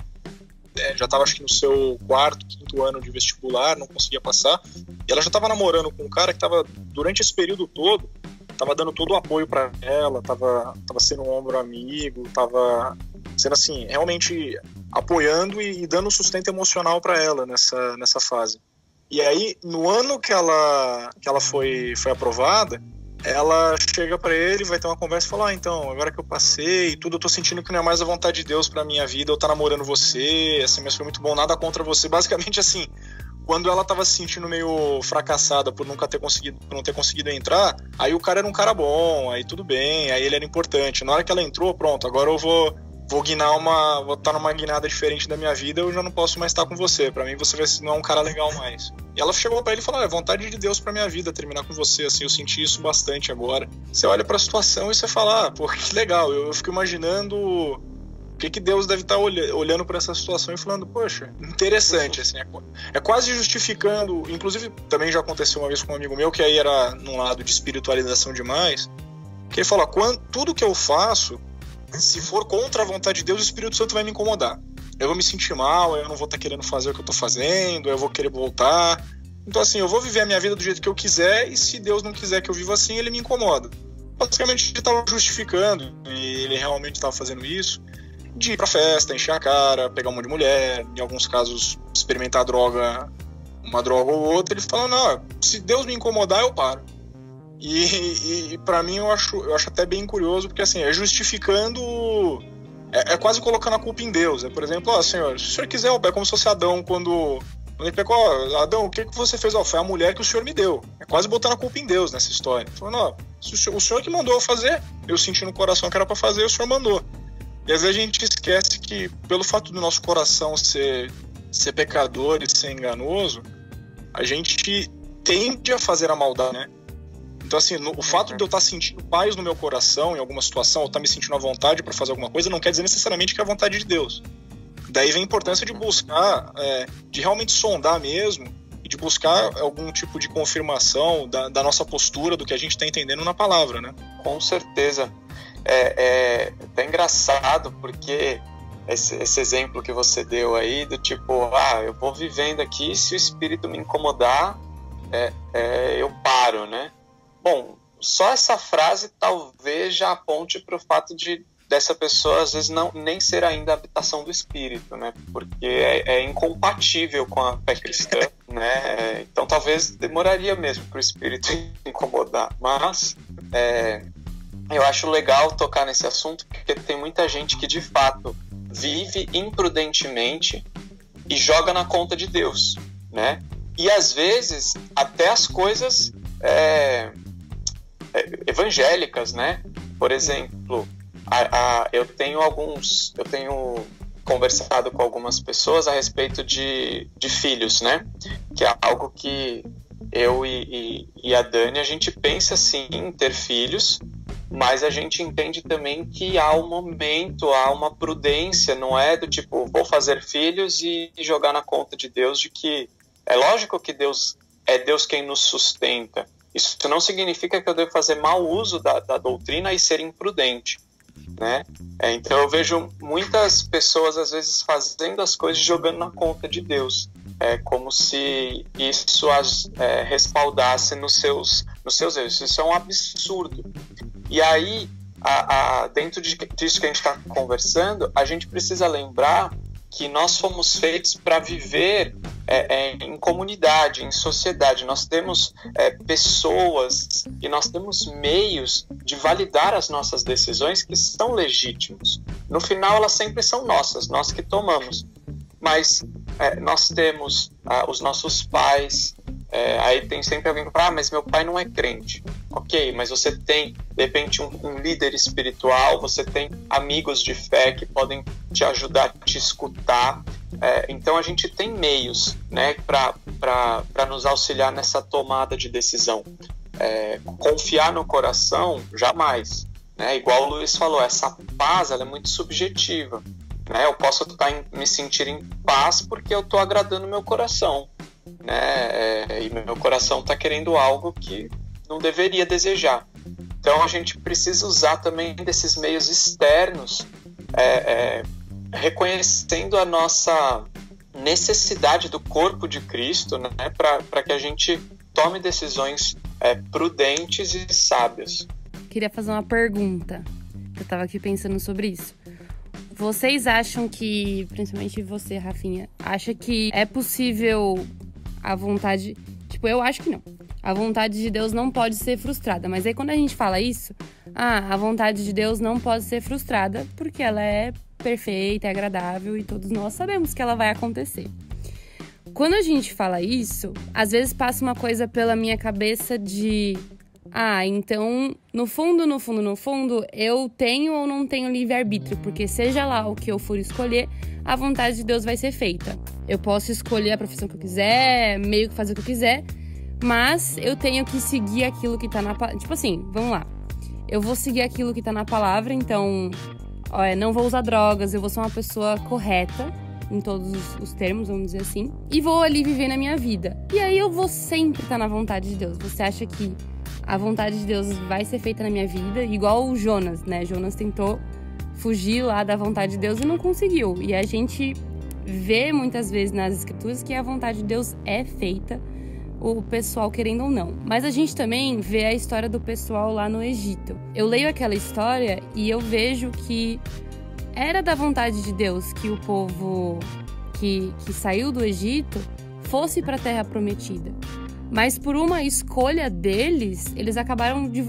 é, já estava acho que no seu quarto, quinto ano de vestibular, não conseguia passar. E ela já estava namorando com um cara que estava durante esse período todo, estava dando todo o apoio para ela, estava tava sendo um ombro amigo, estava sendo assim, realmente apoiando e, e dando sustento emocional para ela nessa nessa fase. E aí, no ano que ela que ela foi foi aprovada, ela chega para ele, vai ter uma conversa e fala: ah, então, agora que eu passei e tudo, eu tô sentindo que não é mais a vontade de Deus pra minha vida, eu tá namorando você, essa mês foi muito bom, nada contra você. Basicamente assim, quando ela tava se sentindo meio fracassada por nunca ter conseguido, por não ter conseguido entrar, aí o cara era um cara bom, aí tudo bem, aí ele era importante. Na hora que ela entrou, pronto, agora eu vou vou guinar uma. vou estar numa guinada diferente da minha vida, eu já não posso mais estar com você. Para mim, você não é um cara legal mais. E ela chegou para ele e falou: é vontade de Deus para minha vida terminar com você. Assim, eu senti isso bastante agora. Você olha para a situação e você fala: ah, pô, que legal. Eu, eu fico imaginando o que, que Deus deve estar olhando, olhando para essa situação e falando, poxa, interessante, assim, é, é, quase justificando, inclusive também já aconteceu uma vez com um amigo meu, que aí era num lado de espiritualização demais, que ele fala, tudo que eu faço se for contra a vontade de Deus, o Espírito Santo vai me incomodar. Eu vou me sentir mal, eu não vou estar tá querendo fazer o que eu estou fazendo, eu vou querer voltar. Então, assim, eu vou viver a minha vida do jeito que eu quiser, e se Deus não quiser que eu viva assim, ele me incomoda. Basicamente, ele estava justificando, e ele realmente estava fazendo isso, de ir pra festa, encher a cara, pegar um monte de mulher, em alguns casos, experimentar droga uma droga ou outra, ele fala, não, se Deus me incomodar, eu paro. E, e, e para mim eu acho, eu acho até bem curioso, porque assim, é justificando. É, é quase colocando a culpa em Deus. É, por exemplo, ó, senhor, se o senhor quiser, é como se fosse Adão quando. Ele pegou, ó, Adão, o que, que você fez? Ó, foi a mulher que o senhor me deu. É quase botando a culpa em Deus nessa história. Falando, ó, o senhor, o senhor que mandou eu fazer, eu senti no coração que era para fazer, o senhor mandou. E às vezes a gente esquece que, pelo fato do nosso coração ser, ser pecador e ser enganoso, a gente tende a fazer a maldade, né? Então, assim, no, o fato de eu estar sentindo paz no meu coração em alguma situação, ou estar me sentindo à vontade para fazer alguma coisa, não quer dizer necessariamente que é a vontade de Deus. Daí vem a importância de buscar, é, de realmente sondar mesmo, e de buscar algum tipo de confirmação da, da nossa postura, do que a gente está entendendo na palavra, né? Com certeza é, é até engraçado porque esse, esse, exemplo que você deu aí do tipo, ah, eu vou vivendo aqui, se o espírito me incomodar, é, é, eu paro, né? Bom, só essa frase talvez já aponte para o fato de dessa pessoa às vezes não nem ser ainda a habitação do espírito, né? Porque é, é incompatível com a fé cristã, né? Então talvez demoraria mesmo para o espírito incomodar, mas é, eu acho legal tocar nesse assunto porque tem muita gente que de fato vive imprudentemente e joga na conta de Deus, né? E às vezes até as coisas é, evangélicas, né? Por exemplo, a, a, eu tenho alguns, eu tenho conversado com algumas pessoas a respeito de, de filhos, né? Que é algo que eu e, e, e a Dani a gente pensa sim em ter filhos, mas a gente entende também que há um momento, há uma prudência, não é do tipo, vou fazer filhos e jogar na conta de Deus de que é lógico que Deus é Deus quem nos sustenta. Isso não significa que eu devo fazer mau uso da, da doutrina e ser imprudente. Né? É, então eu vejo muitas pessoas às vezes fazendo as coisas jogando na conta de Deus, é como se isso as é, respaldasse nos seus nos seus erros. Isso é um absurdo. E aí, a, a, dentro de, disso que a gente está conversando, a gente precisa lembrar que nós fomos feitos para viver é, é, em comunidade, em sociedade. Nós temos é, pessoas e nós temos meios de validar as nossas decisões que são legítimos. No final, elas sempre são nossas, nós que tomamos. Mas é, nós temos ah, os nossos pais, é, aí tem sempre alguém que fala, ah, mas meu pai não é crente. Ok, mas você tem, de repente, um, um, líder espiritual, você tem amigos de fé que podem te ajudar, te escutar. É, então a gente tem meios né, para nos auxiliar nessa tomada de decisão. É, confiar no coração, jamais. Né? Igual o Luiz falou, essa paz ela é muito subjetiva. Né? Eu posso estar em, me sentir em paz porque eu estou agradando meu coração né? É, e meu coração está querendo algo que não deveria desejar. Então a gente precisa usar também desses meios externos, é, é, reconhecendo a nossa necessidade do corpo de Cristo, né? Para que a gente tome decisões é, prudentes e sábias. Queria fazer uma pergunta. Eu estava aqui pensando sobre isso. Vocês acham que, principalmente você, Rafinha, acha que é possível a vontade. Tipo, eu acho que não. A vontade de Deus não pode ser frustrada. Mas aí quando a gente fala isso, ah, a vontade de Deus não pode ser frustrada porque ela é perfeita, é agradável e todos nós sabemos que ela vai acontecer. Quando a gente fala isso, às vezes passa uma coisa pela minha cabeça de ah, então, no fundo, no fundo, no fundo, eu tenho ou não tenho livre-arbítrio, porque seja lá o que eu for escolher, a vontade de Deus vai ser feita. Eu posso escolher a profissão que eu quiser, meio que fazer o que eu quiser, mas eu tenho que seguir aquilo que tá na palavra. Tipo assim, vamos lá. Eu vou seguir aquilo que tá na palavra, então, ó, não vou usar drogas, eu vou ser uma pessoa correta em todos os, os, termos, vamos dizer assim, e vou ali viver na minha vida. E aí eu vou sempre estar tá na vontade de Deus. Você acha que a vontade de Deus vai ser feita na minha vida, igual o Jonas, né? Jonas tentou fugir lá da vontade de Deus e não conseguiu. E a gente vê muitas vezes nas escrituras que a vontade de Deus é feita, o pessoal querendo ou não. Mas a gente também vê a história do pessoal lá no Egito. Eu leio aquela história e eu vejo que era da vontade de Deus que o povo que, que saiu do Egito fosse para a terra prometida. Mas por uma escolha deles, eles acabaram de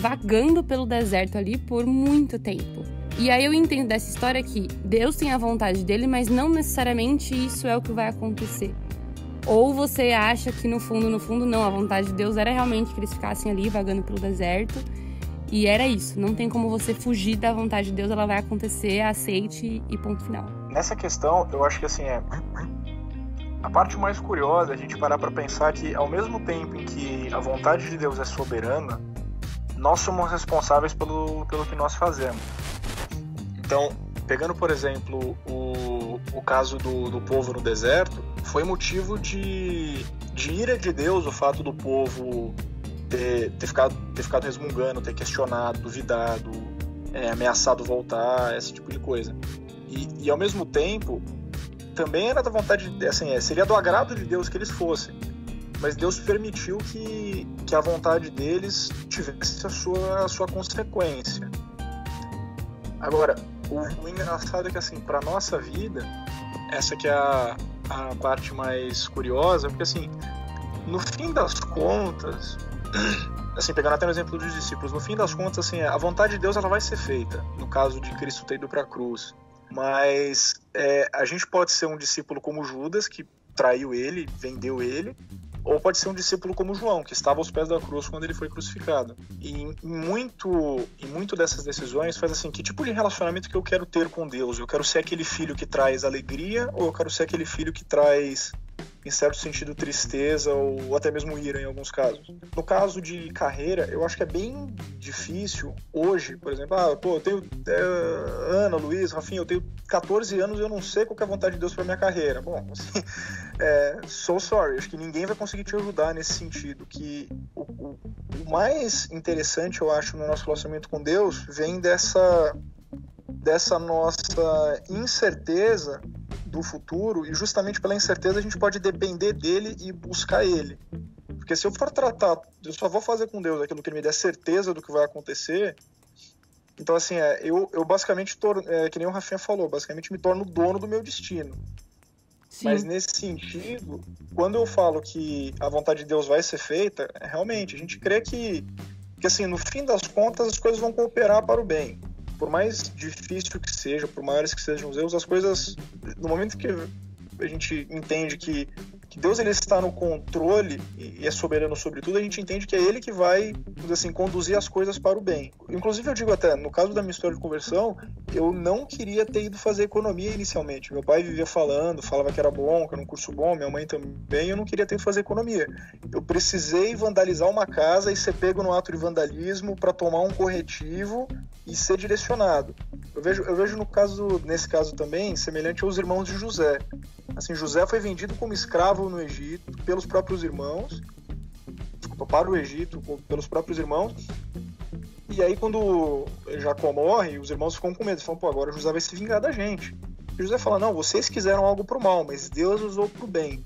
vagando pelo deserto ali por muito tempo. E aí eu entendo dessa história que Deus tem a vontade dele, mas não necessariamente isso é o que vai acontecer. Ou você acha que no fundo, no fundo, não, a vontade de Deus era realmente que eles ficassem ali vagando pelo deserto. E era isso, não tem como você fugir da vontade de Deus, ela vai acontecer, aceite e ponto final. Nessa questão, eu acho que assim é a parte mais curiosa é a gente parar para pensar que ao mesmo tempo em que a vontade de Deus é soberana, nós somos responsáveis pelo, pelo que nós fazemos. Então, pegando por exemplo o, o caso do, do povo no deserto, foi motivo de, de ira de Deus o fato do povo ter, ter, ficado, ter ficado resmungando, ter questionado, duvidado, é, ameaçado voltar, esse tipo de coisa. E, e ao mesmo tempo, também era da vontade, assim, é, seria do agrado de Deus que eles fossem. Mas Deus permitiu que, que a vontade deles tivesse a sua, a sua consequência. Agora, o, o engraçado é que, assim, para nossa vida, essa que é a, a parte mais curiosa, porque assim, no fim das contas, assim, pegando até o exemplo dos discípulos, no fim das contas, assim, a vontade de Deus ela vai ser feita, no caso de Cristo ter ido para a cruz. Mas é, a gente pode ser um discípulo como Judas, que traiu ele, vendeu ele, ou pode ser um discípulo como João, que estava aos pés da cruz quando ele foi crucificado. E em muito, em muito dessas decisões faz assim, que tipo de relacionamento que eu quero ter com Deus? Eu quero ser aquele filho que traz alegria ou eu quero ser aquele filho que traz em certo sentido, tristeza ou até mesmo ira em alguns casos. No caso de carreira, eu acho que é bem difícil hoje, por exemplo, ah, pô, eu tenho é, Ana, Luiz, Rafinha, eu tenho 14 anos e eu não sei qual é a vontade de Deus para minha carreira. Bom, assim, é, so sorry, acho que ninguém vai conseguir te ajudar nesse sentido, que o, o, o mais interessante, eu acho, no nosso relacionamento com Deus vem dessa dessa nossa incerteza do futuro e justamente pela incerteza a gente pode depender dele e buscar ele. Porque se eu for tratar, eu só vou fazer com Deus aquilo que ele me der certeza do que vai acontecer. Então, assim, é, eu, eu basicamente, torno, é, que nem o Rafinha falou, basicamente me torno dono do meu destino. Sim. Mas nesse sentido, quando eu falo que a vontade de Deus vai ser feita, é, realmente, a gente crê que, que, assim, no fim das contas, as coisas vão cooperar para o bem por mais difícil que seja, por maiores que sejam os erros, as coisas, no momento que a gente entende que que Deus ele está no controle e é soberano sobre tudo, a gente entende que é Ele que vai, assim, conduzir as coisas para o bem. Inclusive, eu digo até, no caso da minha história de conversão, eu não queria ter ido fazer economia inicialmente. Meu pai vivia falando, falava que era bom, que era um curso bom, minha mãe também, eu não queria ter ido fazer economia. Eu precisei vandalizar uma casa e ser pego no ato de vandalismo para tomar um corretivo e ser direcionado. Eu vejo, eu vejo no caso, nesse caso também, semelhante aos irmãos de José. Assim, José foi vendido como escravo no Egito pelos próprios irmãos, desculpa, para o Egito pelos próprios irmãos. E aí, quando Jacó morre, os irmãos ficam com medo. Falam, pô, agora José vai se vingar da gente. E José fala, não, vocês quiseram algo pro mal, mas Deus usou pro bem.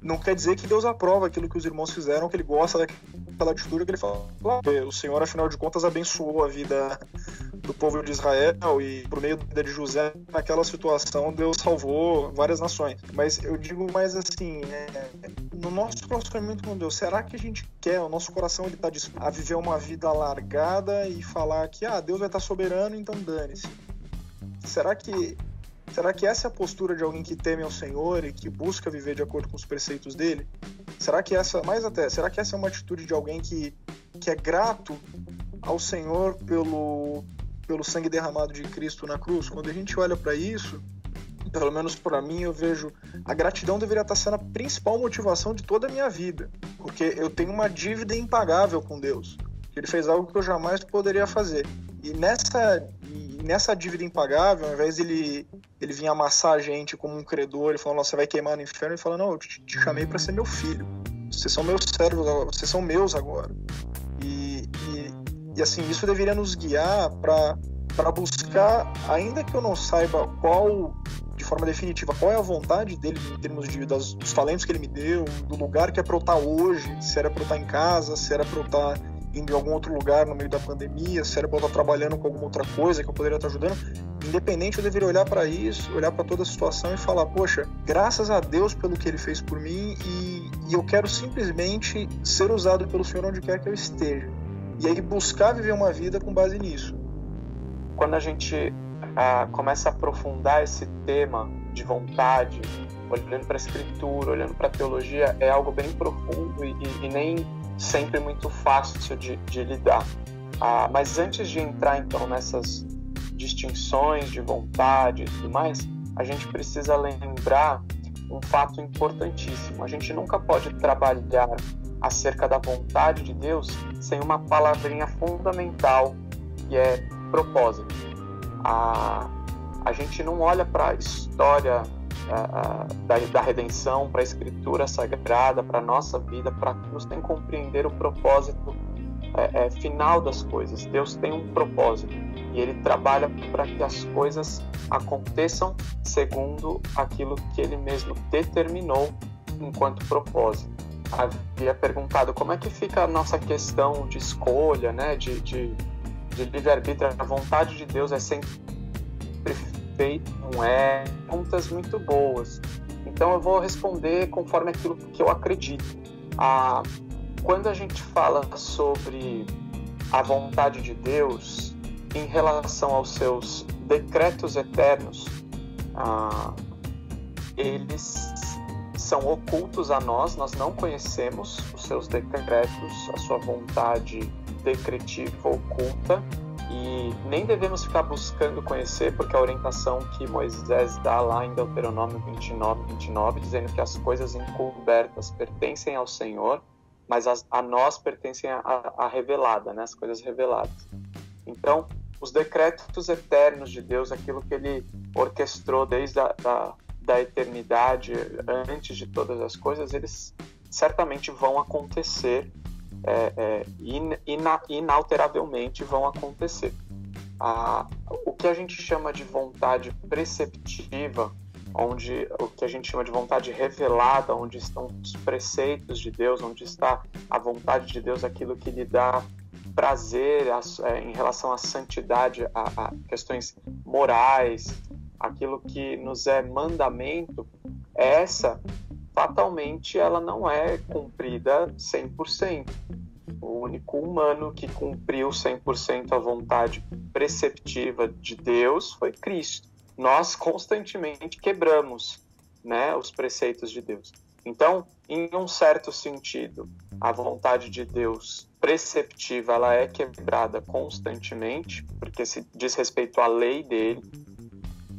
Não quer dizer que Deus aprova aquilo que os irmãos fizeram, que ele gosta daquela atitude que ele fala. O Senhor, afinal de contas, abençoou a vida do povo de Israel e por meio da de José, naquela situação, Deus salvou várias nações. Mas eu digo mais assim, é, no nosso relacionamento com Deus, será que a gente quer, o nosso coração ele está disposto a viver uma vida largada e falar que ah, Deus vai estar tá soberano, então dane-se? Será que Será que essa é a postura de alguém que teme ao Senhor e que busca viver de acordo com os preceitos dele? Será que essa, mais até, será que essa é uma atitude de alguém que, que é grato ao Senhor pelo, pelo sangue derramado de Cristo na cruz, quando a gente olha para isso, pelo menos para mim, eu vejo a gratidão deveria estar sendo a principal motivação de toda a minha vida, porque eu tenho uma dívida impagável com Deus. Ele fez algo que eu jamais poderia fazer. E nessa nessa dívida impagável, ao invés dele ele vir amassar a gente como um credor e falar, você vai queimar no inferno, ele fala, não, eu te, te chamei para ser meu filho. Vocês são meus servos, vocês são meus agora. E, e e assim, isso deveria nos guiar para buscar, ainda que eu não saiba qual, de forma definitiva, qual é a vontade dele em termos de, das, dos talentos que ele me deu, do lugar que é para eu estar hoje, se era para eu estar em casa, se era para eu estar indo em algum outro lugar no meio da pandemia, se era para eu estar trabalhando com alguma outra coisa que eu poderia estar ajudando. independente, eu deveria olhar para isso, olhar para toda a situação e falar: poxa, graças a Deus pelo que ele fez por mim e, e eu quero simplesmente ser usado pelo Senhor onde quer que eu esteja. E aí buscar viver uma vida com base nisso. Quando a gente ah, começa a aprofundar esse tema de vontade, olhando para a escritura, olhando para a teologia, é algo bem profundo e, e nem sempre muito fácil de, de lidar. Ah, mas antes de entrar então nessas distinções de vontade e tudo mais, a gente precisa lembrar um fato importantíssimo. A gente nunca pode trabalhar acerca da vontade de Deus sem uma palavrinha fundamental que é propósito. A, a gente não olha para a história da, da, redenção, para a escritura sagrada, para a nossa vida, para nos tem compreender o propósito é, é, final das coisas. Deus tem um propósito e Ele trabalha para que as coisas aconteçam segundo aquilo que Ele mesmo determinou enquanto propósito. Havia perguntado como é que fica a nossa questão de escolha, né, de, de, de livre-arbítrio. A vontade de Deus é sempre feita, não é? Perguntas muito boas. Então eu vou responder conforme aquilo que eu acredito. Ah, quando a gente fala sobre a vontade de Deus em relação aos seus decretos eternos, ah, eles são ocultos a nós, nós não conhecemos os seus decretos, a sua vontade decretiva oculta e nem devemos ficar buscando conhecer, porque a orientação que Moisés dá lá em Deuteronômio 29, 29, dizendo que as coisas encobertas pertencem ao Senhor mas as, a nós pertencem a, a, revelada, né? as coisas reveladas. Então, os decretos eternos de Deus, aquilo que ele orquestrou desde a da, da eternidade, antes de todas as coisas, eles certamente vão acontecer, é, é, in, ina, inalteravelmente vão acontecer. Ah, o que a gente chama de vontade preceptiva onde o que a gente chama de vontade revelada, onde estão os preceitos de Deus, onde está a vontade de Deus, aquilo que lhe dá prazer é, em relação à santidade, a, a questões morais, aquilo que nos é mandamento, essa fatalmente ela não é cumprida 100%. O único humano que cumpriu 100% a vontade preceptiva de Deus foi Cristo nós constantemente quebramos né, os preceitos de Deus. Então, em um certo sentido, a vontade de Deus preceptiva ela é quebrada constantemente, porque se diz respeito à lei dele,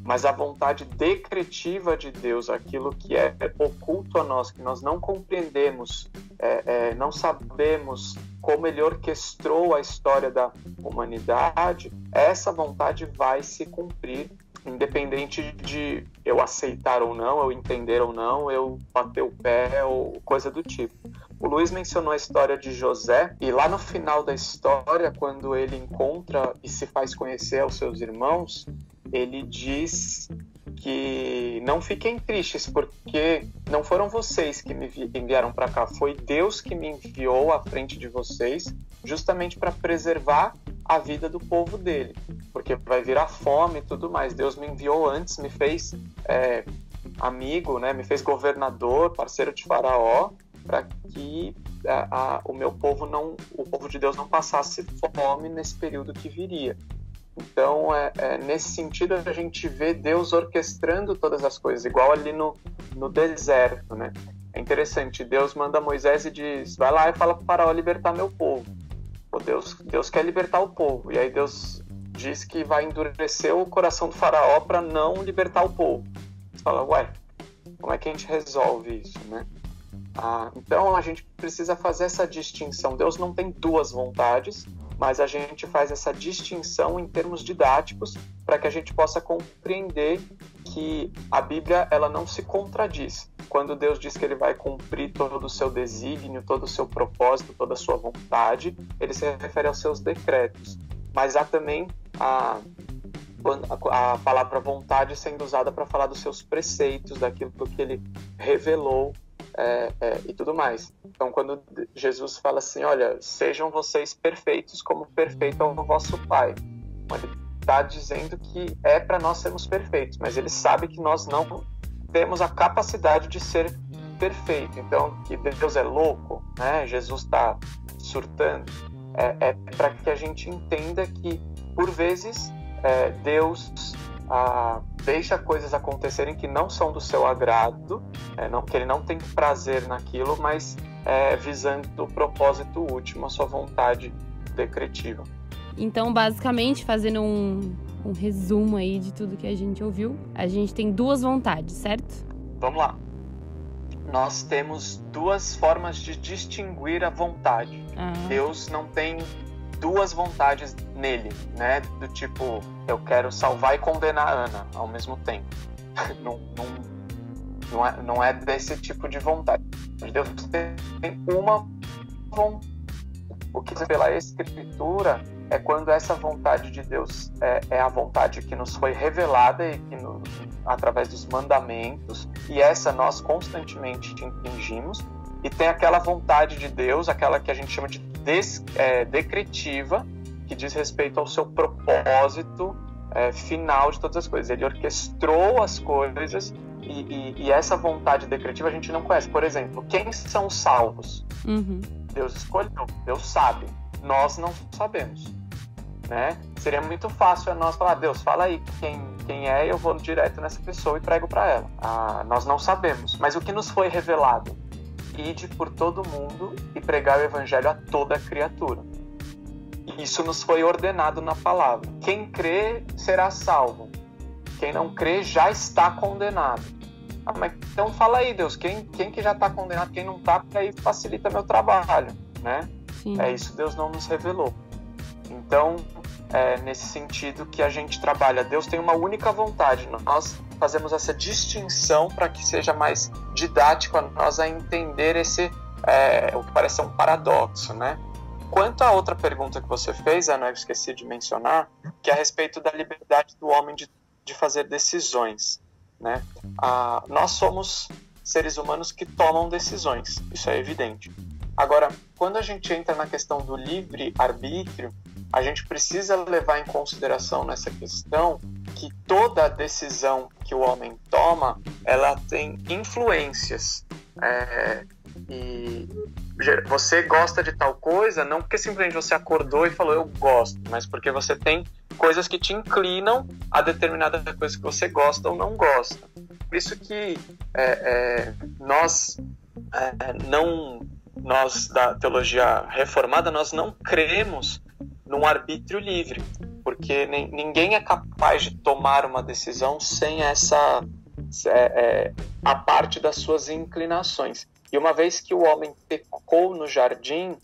mas a vontade decretiva de Deus, aquilo que é oculto a nós, que nós não compreendemos, é, é, não sabemos como ele orquestrou a história da humanidade, essa vontade vai se cumprir independente de eu aceitar ou não, eu entender ou não, eu bater o pé ou coisa do tipo. O Luiz mencionou a história de José, e lá no final da história, quando ele encontra e se faz conhecer aos seus irmãos, ele diz que não fiquem tristes, porque não foram vocês que me enviaram para cá, foi Deus que me enviou à frente de vocês, justamente para preservar a vida do povo dele, porque vai virar fome e tudo mais. Deus me enviou antes, me fez é, amigo, né? Me fez governador, parceiro de Faraó, para que a, a, o meu povo não, o povo de Deus não passasse fome nesse período que viria. Então, é, é, nesse sentido, a gente vê Deus orquestrando todas as coisas, igual ali no, no deserto, né? É interessante, Deus manda Moisés e diz, vai lá e fala para o faraó libertar meu povo. Pô, Deus, Deus quer libertar o povo. E aí Deus diz que vai endurecer o coração do faraó para não libertar o povo. Você fala, ué, como é que a gente resolve isso, né? Ah, então a gente precisa fazer essa distinção. Deus não tem duas vontades, mas a gente faz essa distinção em termos didáticos para que a gente possa compreender que a Bíblia ela não se contradiz. Quando Deus diz que ele vai cumprir todo o seu desígnio, todo o seu propósito, toda a sua vontade, ele se refere aos seus decretos. Mas há também a, a palavra vontade sendo usada para falar dos seus preceitos, daquilo que ele revelou é, é, e tudo mais. Então, quando Jesus fala assim, olha, sejam vocês perfeitos como perfeito é o vosso Pai. Ele está dizendo que é para nós sermos perfeitos, mas ele sabe que nós não temos a capacidade de ser perfeito. Então, que Deus é louco, né? Jesus está surtando, é, é para que a gente entenda que, por vezes, é, Deus ah, deixa coisas acontecerem que não são do seu agrado, é, não, que ele não tem prazer naquilo, mas é, visando o propósito último, a sua vontade decretiva. Então, basicamente, fazendo um, um resumo aí de tudo que a gente ouviu, a gente tem duas vontades, certo? Vamos lá. Nós temos duas formas de distinguir a vontade. Ah. Deus não tem duas vontades nele, né? Do tipo, eu quero salvar e condenar a Ana ao mesmo tempo. não, não, não, é, não é desse tipo de vontade. Deus tem uma vontade. O que pela Escritura é quando essa vontade de Deus é, é a vontade que nos foi revelada e que através dos mandamentos e essa nós constantemente impingimos e tem aquela vontade de Deus, aquela que a gente chama de des, é, decretiva, que diz respeito ao seu propósito é, final de todas as coisas. Ele orquestrou as coisas e, e, e, essa vontade decretiva a gente não conhece. Por exemplo, quem são os salvos? Uhum. Deus escolheu, Deus sabe. Nós não sabemos. Né? Seria muito fácil a nós falar, Deus, fala aí quem, quem é, eu vou direto nessa pessoa e prego para ela. Ah, nós não sabemos. Mas o que nos foi revelado? Ide por todo mundo e pregar o evangelho a toda criatura. Isso nos foi ordenado na palavra. Quem crê será salvo. Quem não crê já está condenado. Ah, mas então fala aí, Deus, quem, quem que já está condenado, quem não está, porque aí facilita meu trabalho, né? Sim. É isso Deus não nos revelou. Então, é nesse sentido que a gente trabalha. Deus tem uma única vontade. Nós fazemos essa distinção para que seja mais didático a nós a entender esse é, o que parece um paradoxo, né? Quanto à outra pergunta que você fez, Ana, eu esqueci de mencionar, que é a respeito da liberdade do homem de, de fazer decisões. Né? Ah, nós somos seres humanos que tomam decisões, isso é evidente. Agora, quando a gente entra na questão do livre arbítrio, a gente precisa levar em consideração nessa questão que toda decisão que o homem toma, ela tem influências. É, e você gosta de tal coisa não porque simplesmente você acordou e falou eu gosto, mas porque você tem coisas que te inclinam a determinada coisa que você gosta ou não gosta. Por isso que é, é, nós é, não nós da teologia reformada nós não cremos num arbítrio livre, porque ninguém é capaz de tomar uma decisão sem essa é, é, a parte das suas inclinações. E uma vez que o homem pecou no jardim,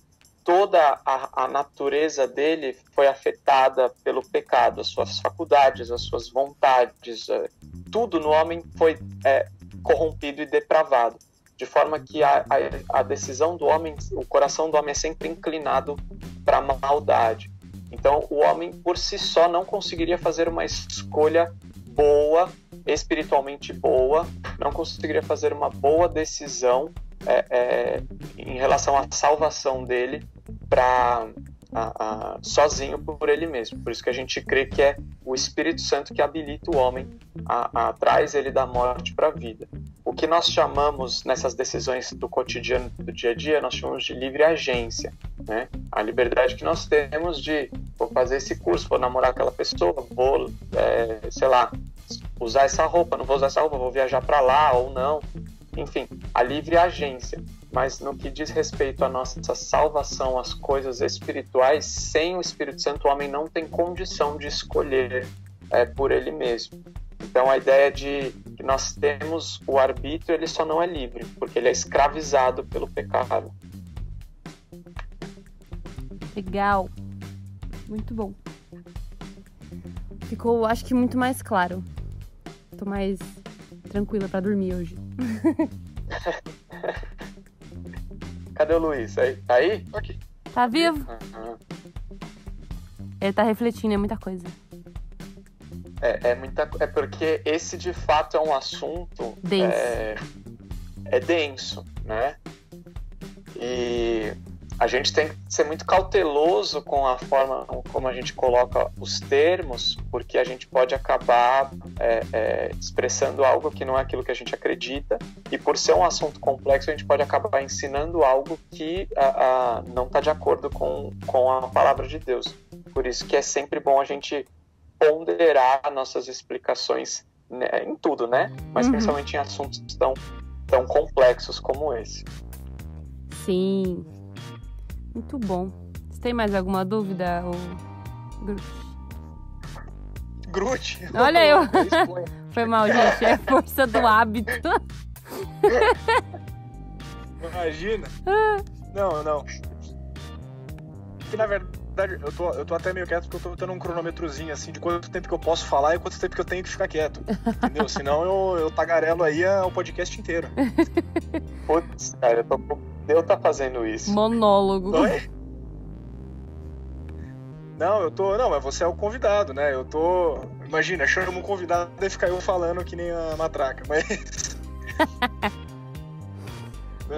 toda a, a, natureza dele foi afetada pelo pecado, as suas faculdades, as suas vontades, é, tudo no homem foi é, corrompido e depravado. De forma que a, a, a, decisão do homem, o coração do homem é sempre inclinado para a maldade. Então, o homem por si só não conseguiria fazer uma escolha boa, espiritualmente boa, não conseguiria fazer uma boa decisão é, é, em relação à salvação dele para sozinho por ele mesmo. Por isso que a gente crê que é o Espírito Santo que habilita o homem a, a traz ele da morte para a vida. O que nós chamamos nessas decisões do cotidiano, do dia a dia, nós chamamos de livre agência, né? A liberdade que nós temos de vou fazer esse curso, vou namorar aquela pessoa, vou, é, sei lá, usar essa roupa, não vou usar essa roupa, vou viajar para lá ou não enfim, a livre agência. Mas no que diz respeito à nossa salvação, às coisas espirituais, sem o Espírito Santo, o homem não tem condição de escolher é, por ele mesmo. Então a ideia de que nós temos o arbítrio, ele só não é livre, porque ele é escravizado pelo pecado. Legal. Muito bom. Ficou, acho que muito mais claro. Tô mais tranquila para dormir hoje. Cadê o Luiz? Aí? Tá aí? Aqui. Tá vivo? Uhum. Ele tá refletindo, é muita coisa. É, é, muita, é porque esse de fato é um assunto denso. É, é denso, né? E a gente tem que ser muito cauteloso com a forma como a gente coloca os termos, porque a gente pode acabar é, é, expressando algo que não é aquilo que a gente acredita, e por ser um assunto complexo, a gente pode acabar ensinando algo que a, a, não está de acordo com, com a palavra de Deus. Por isso que é sempre bom a gente ponderar nossas explicações né, em tudo, né? Mas uhum. principalmente em assuntos tão, tão complexos como esse. Sim. Muito bom. Você tem mais alguma dúvida, ou... Groot? Olha eu. Foi mal, gente. É força do hábito. Imagina. Não, não. Que na verdade eu tô, eu tô até meio quieto porque eu tô tendo um cronômetrozinho assim de quanto tempo que eu posso falar e quanto tempo que eu tenho que ficar quieto. Entendeu? Senão eu, eu tagarelo aí o podcast inteiro. Putz, cara, eu tô Deus tá fazendo isso. Monólogo. Oi? Não, eu tô. Não, mas você é o convidado, né? Eu tô. Imagina, chama um convidado e fica eu falando que nem a matraca, mas.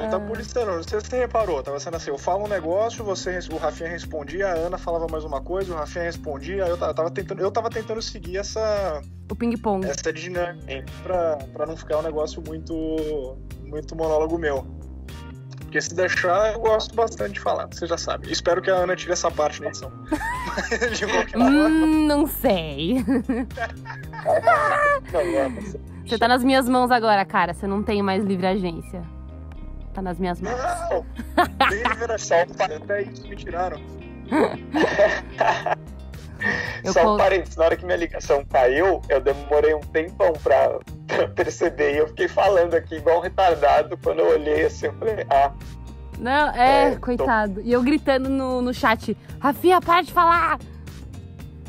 tá policiando, não sei se você reparou, tava sendo assim, eu falo um negócio, você, o Rafinha respondia, a Ana falava mais uma coisa, o Rafinha respondia, eu tava, tava tentando, eu tava tentando seguir essa o ping-pong. Essa dinâmica pra, pra não ficar um negócio muito muito monólogo meu. Porque se deixar, eu gosto bastante de falar, você já sabe. Espero que a Ana tire essa parte na edição. hum, não sei. você tá nas minhas mãos agora, cara. Você não tem mais livre agência. Tá nas minhas mãos. Não! Nem livre agência, até isso me tiraram. Eu Só um parênteses, na hora que minha ligação caiu, eu demorei um tempão pra, pra perceber. E eu fiquei falando aqui igual um retardado. Quando eu olhei assim, eu falei, ah. Não, é, é coitado. Tô... E eu gritando no, no chat, Rafinha, para de falar!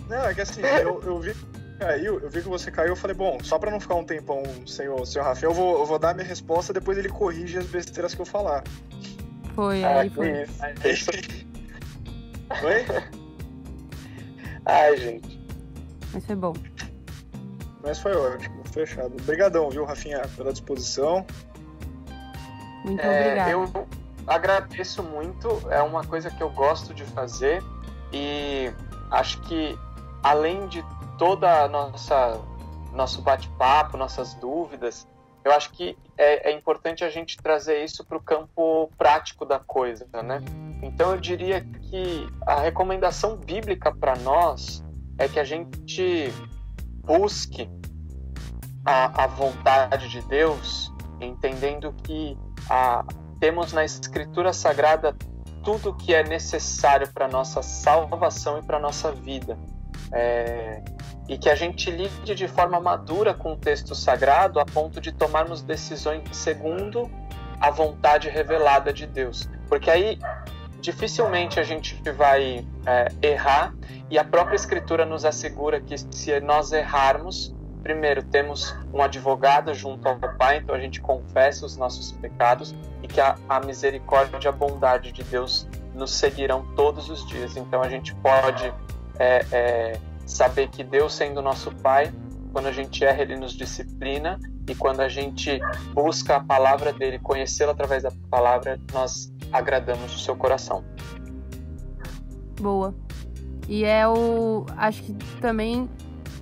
Não, é que assim, eu, eu vi caiu, eu vi que você caiu, eu falei, bom, só pra não ficar um tempão sem o, sem o Rafael, eu vou, eu vou dar a minha resposta, depois ele corrige as besteiras que eu falar. Foi, ah, aí foi. Isso. Oi? Ai, gente. Mas foi bom. Mas foi ótimo, fechado. Obrigadão, viu, Rafinha, pela disposição. Muito é, obrigada. Eu agradeço muito, é uma coisa que eu gosto de fazer e acho que além de toda a nossa nosso bate-papo, nossas dúvidas, eu acho que é, é importante a gente trazer isso para o campo prático da coisa, né? Então eu diria que a recomendação bíblica para nós é que a gente busque a, a vontade de Deus, entendendo que a, temos na Escritura Sagrada tudo que é necessário para nossa salvação e para nossa vida. É, e que a gente lide de forma madura com o texto sagrado a ponto de tomarmos decisões segundo a vontade revelada de Deus. Porque aí dificilmente a gente vai é, errar e a própria Escritura nos assegura que se nós errarmos, primeiro temos um advogado junto ao Pai, então a gente confessa os nossos pecados e que a, a misericórdia e a bondade de Deus nos seguirão todos os dias. Então a gente pode é, é, saber que Deus, sendo nosso Pai, quando a gente erra, Ele nos disciplina e quando a gente busca a palavra dele, conhecê-lo através da palavra, nós agradamos o seu coração. Boa. E é o. Acho que também,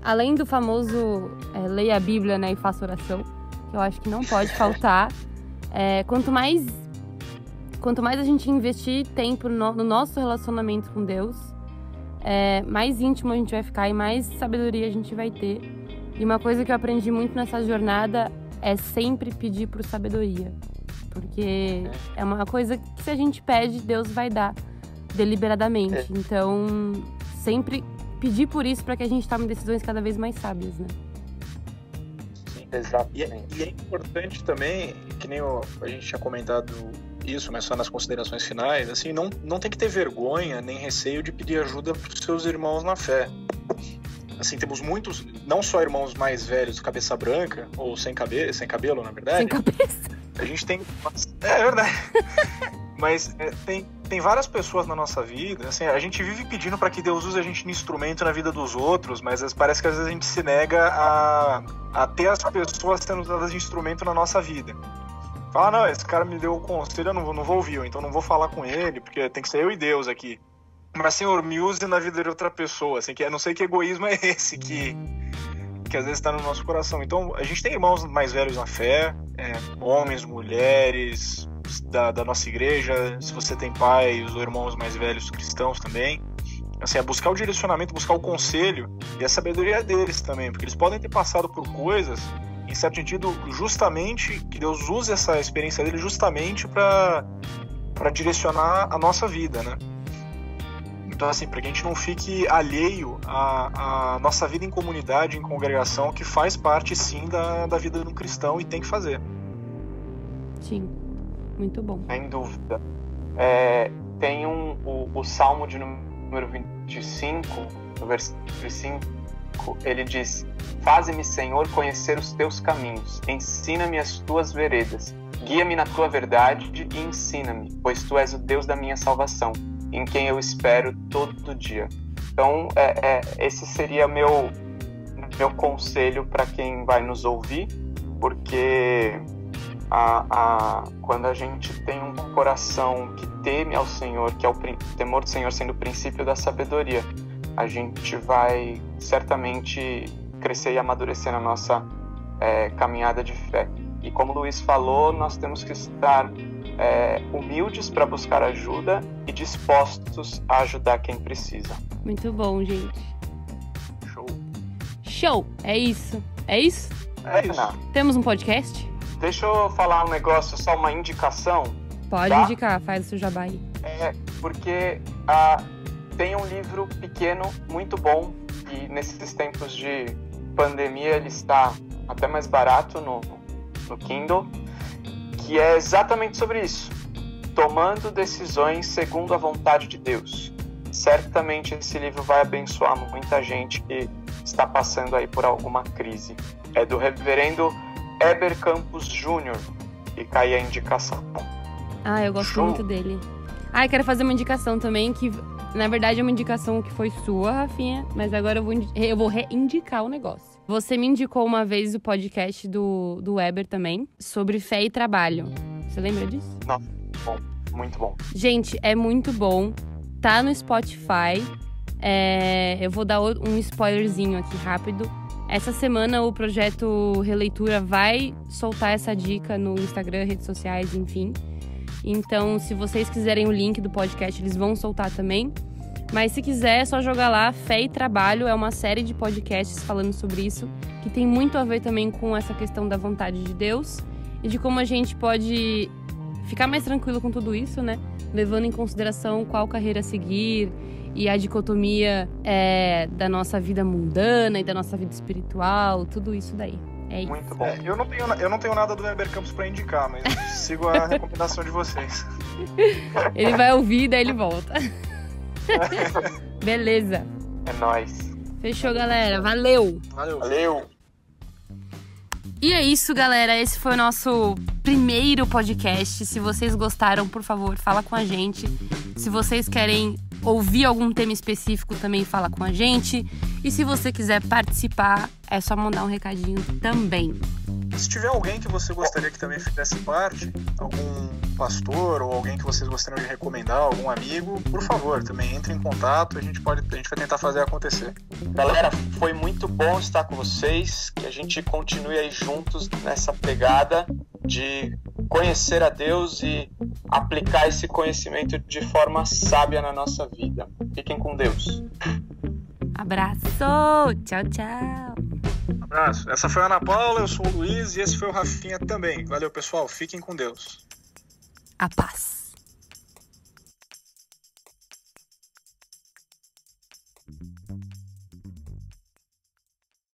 além do famoso é, leia a Bíblia né, e faça oração, que eu acho que não pode faltar, é, quanto mais. Quanto mais a gente investir tempo no, no nosso relacionamento com Deus, é, mais íntimo a gente vai ficar e mais sabedoria a gente vai ter. E uma coisa que eu aprendi muito nessa jornada é sempre pedir por sabedoria. Porque é uma coisa que se a gente pede, Deus vai dar deliberadamente. É. Então, sempre pedir por isso para que a gente tome decisões cada vez mais sábias, né? Exatamente. E é, e é importante também, que nem o, a gente tinha comentado isso, mas só nas considerações finais, assim, não, não tem que ter vergonha nem receio de pedir ajuda para os seus irmãos na fé. Assim, temos muitos, não só irmãos mais velhos, cabeça branca, ou sem, cabe sem cabelo, na verdade. Sem cabeça. A gente tem. É verdade. Mas é, tem, tem várias pessoas na nossa vida, assim, a gente vive pedindo para que Deus use a gente de instrumento na vida dos outros, mas parece que às vezes a gente se nega a, a ter as pessoas sendo usadas de instrumento na nossa vida. Fala, não, esse cara me deu o conselho, eu não, vou- não vou ouvir, então não vou falar com ele, porque tem que ser eu e Deus aqui. Mas, Senhor, me use na vida de outra pessoa, assim, que não sei que egoísmo é esse que, que às vezes está no nosso coração. Então, a gente tem irmãos mais velhos na fé, é, homens, mulheres da, da nossa igreja, se você tem pais ou irmãos mais velhos cristãos também. Assim, é buscar o direcionamento, buscar o conselho e a sabedoria deles também, porque eles podem ter passado por coisas, em certo sentido, justamente que Deus use essa experiência dele justamente para para direcionar a nossa vida, né? Então, assim, para que a gente não fique alheio à, à nossa vida em comunidade, em congregação, que faz parte, sim, da, da vida do cristão e tem que fazer. Sim. Muito bom. Sem dúvida. É, tem um, o, o Salmo de número 25, no versículo 5, ele diz: Faze-me, Senhor, conhecer os teus caminhos, ensina-me as tuas veredas, guia-me na tua verdade e ensina-me, pois tu és o Deus da minha salvação, em quem eu espero todo dia. Então, é, é, esse seria meu, meu conselho para quem vai nos ouvir, porque a, a, quando a gente tem um coração que teme ao Senhor, que é o temor do Senhor sendo o princípio da sabedoria, a gente vai certamente crescer e amadurecer na nossa é, caminhada de fé. E como o Luiz falou, nós temos que estar é, humildes para buscar ajuda e dispostos a ajudar quem precisa. Muito bom, gente. Show. Show! É isso. É isso? É isso. Não. Temos um podcast? Deixa eu falar um negócio, só uma indicação. Pode Tá. indicar, faz o seu jabá aí. É, porque ah, tem um livro pequeno, muito bom, e nesses tempos de pandemia ele está até mais barato no, no Kindle, que é exatamente sobre isso. Tomando decisões segundo a vontade de Deus. Certamente esse livro vai abençoar muita gente que está passando aí por alguma crise. É do reverendo Eber Campos Júnior, fica aí a indicação. Ah, eu gosto Show. muito dele. Ah, eu quero fazer uma indicação também, que na verdade é uma indicação que foi sua, Rafinha, mas agora eu vou, eu vou reindicar o negócio. Você me indicou uma vez o podcast do, do Weber também, sobre fé e trabalho. Você lembra disso? Muito bom. Gente, é muito bom. Tá no Spotify. É, eu vou dar um spoilerzinho aqui rápido. Essa semana o projeto Releitura vai soltar essa dica no Instagram, redes sociais, enfim. Então, se vocês quiserem o link do podcast, eles vão soltar também. Mas se quiser, é só jogar lá. Fé e Trabalho é uma série de podcasts falando sobre isso, que tem muito a ver também com essa questão da vontade de Deus e de como a gente pode ficar mais tranquilo com tudo isso, né? Levando em consideração qual carreira seguir e a dicotomia é, da nossa vida mundana e da nossa vida espiritual, tudo isso daí. É isso. Muito bom. É, eu, não tenho, eu não tenho nada do Weber Campos para indicar, mas eu sigo a recomendação de vocês. Ele vai ouvir, daí ele volta. Beleza. É nóis. Fechou, galera. Valeu! Valeu. Valeu! E é isso, galera. Esse foi o nosso primeiro podcast. Se vocês gostaram, por favor, fala com a gente. Se vocês querem ouvir algum tema específico, também fala com a gente. E se você quiser participar, é só mandar um recadinho também. Se tiver alguém que você gostaria que também fizesse parte, algum pastor ou alguém que vocês gostariam de recomendar, algum amigo, por favor, também entre em contato, a gente pode, a gente vai tentar fazer acontecer. Galera, foi muito bom estar com vocês. Que a gente continue aí juntos nessa pegada de conhecer a Deus e aplicar esse conhecimento de forma sábia na nossa vida. Fiquem com Deus. Abraço! Tchau, tchau! Abraço. Essa foi a Ana Paula, eu sou o Luiz e esse foi o Rafinha também. Valeu, pessoal. Fiquem com Deus. A paz!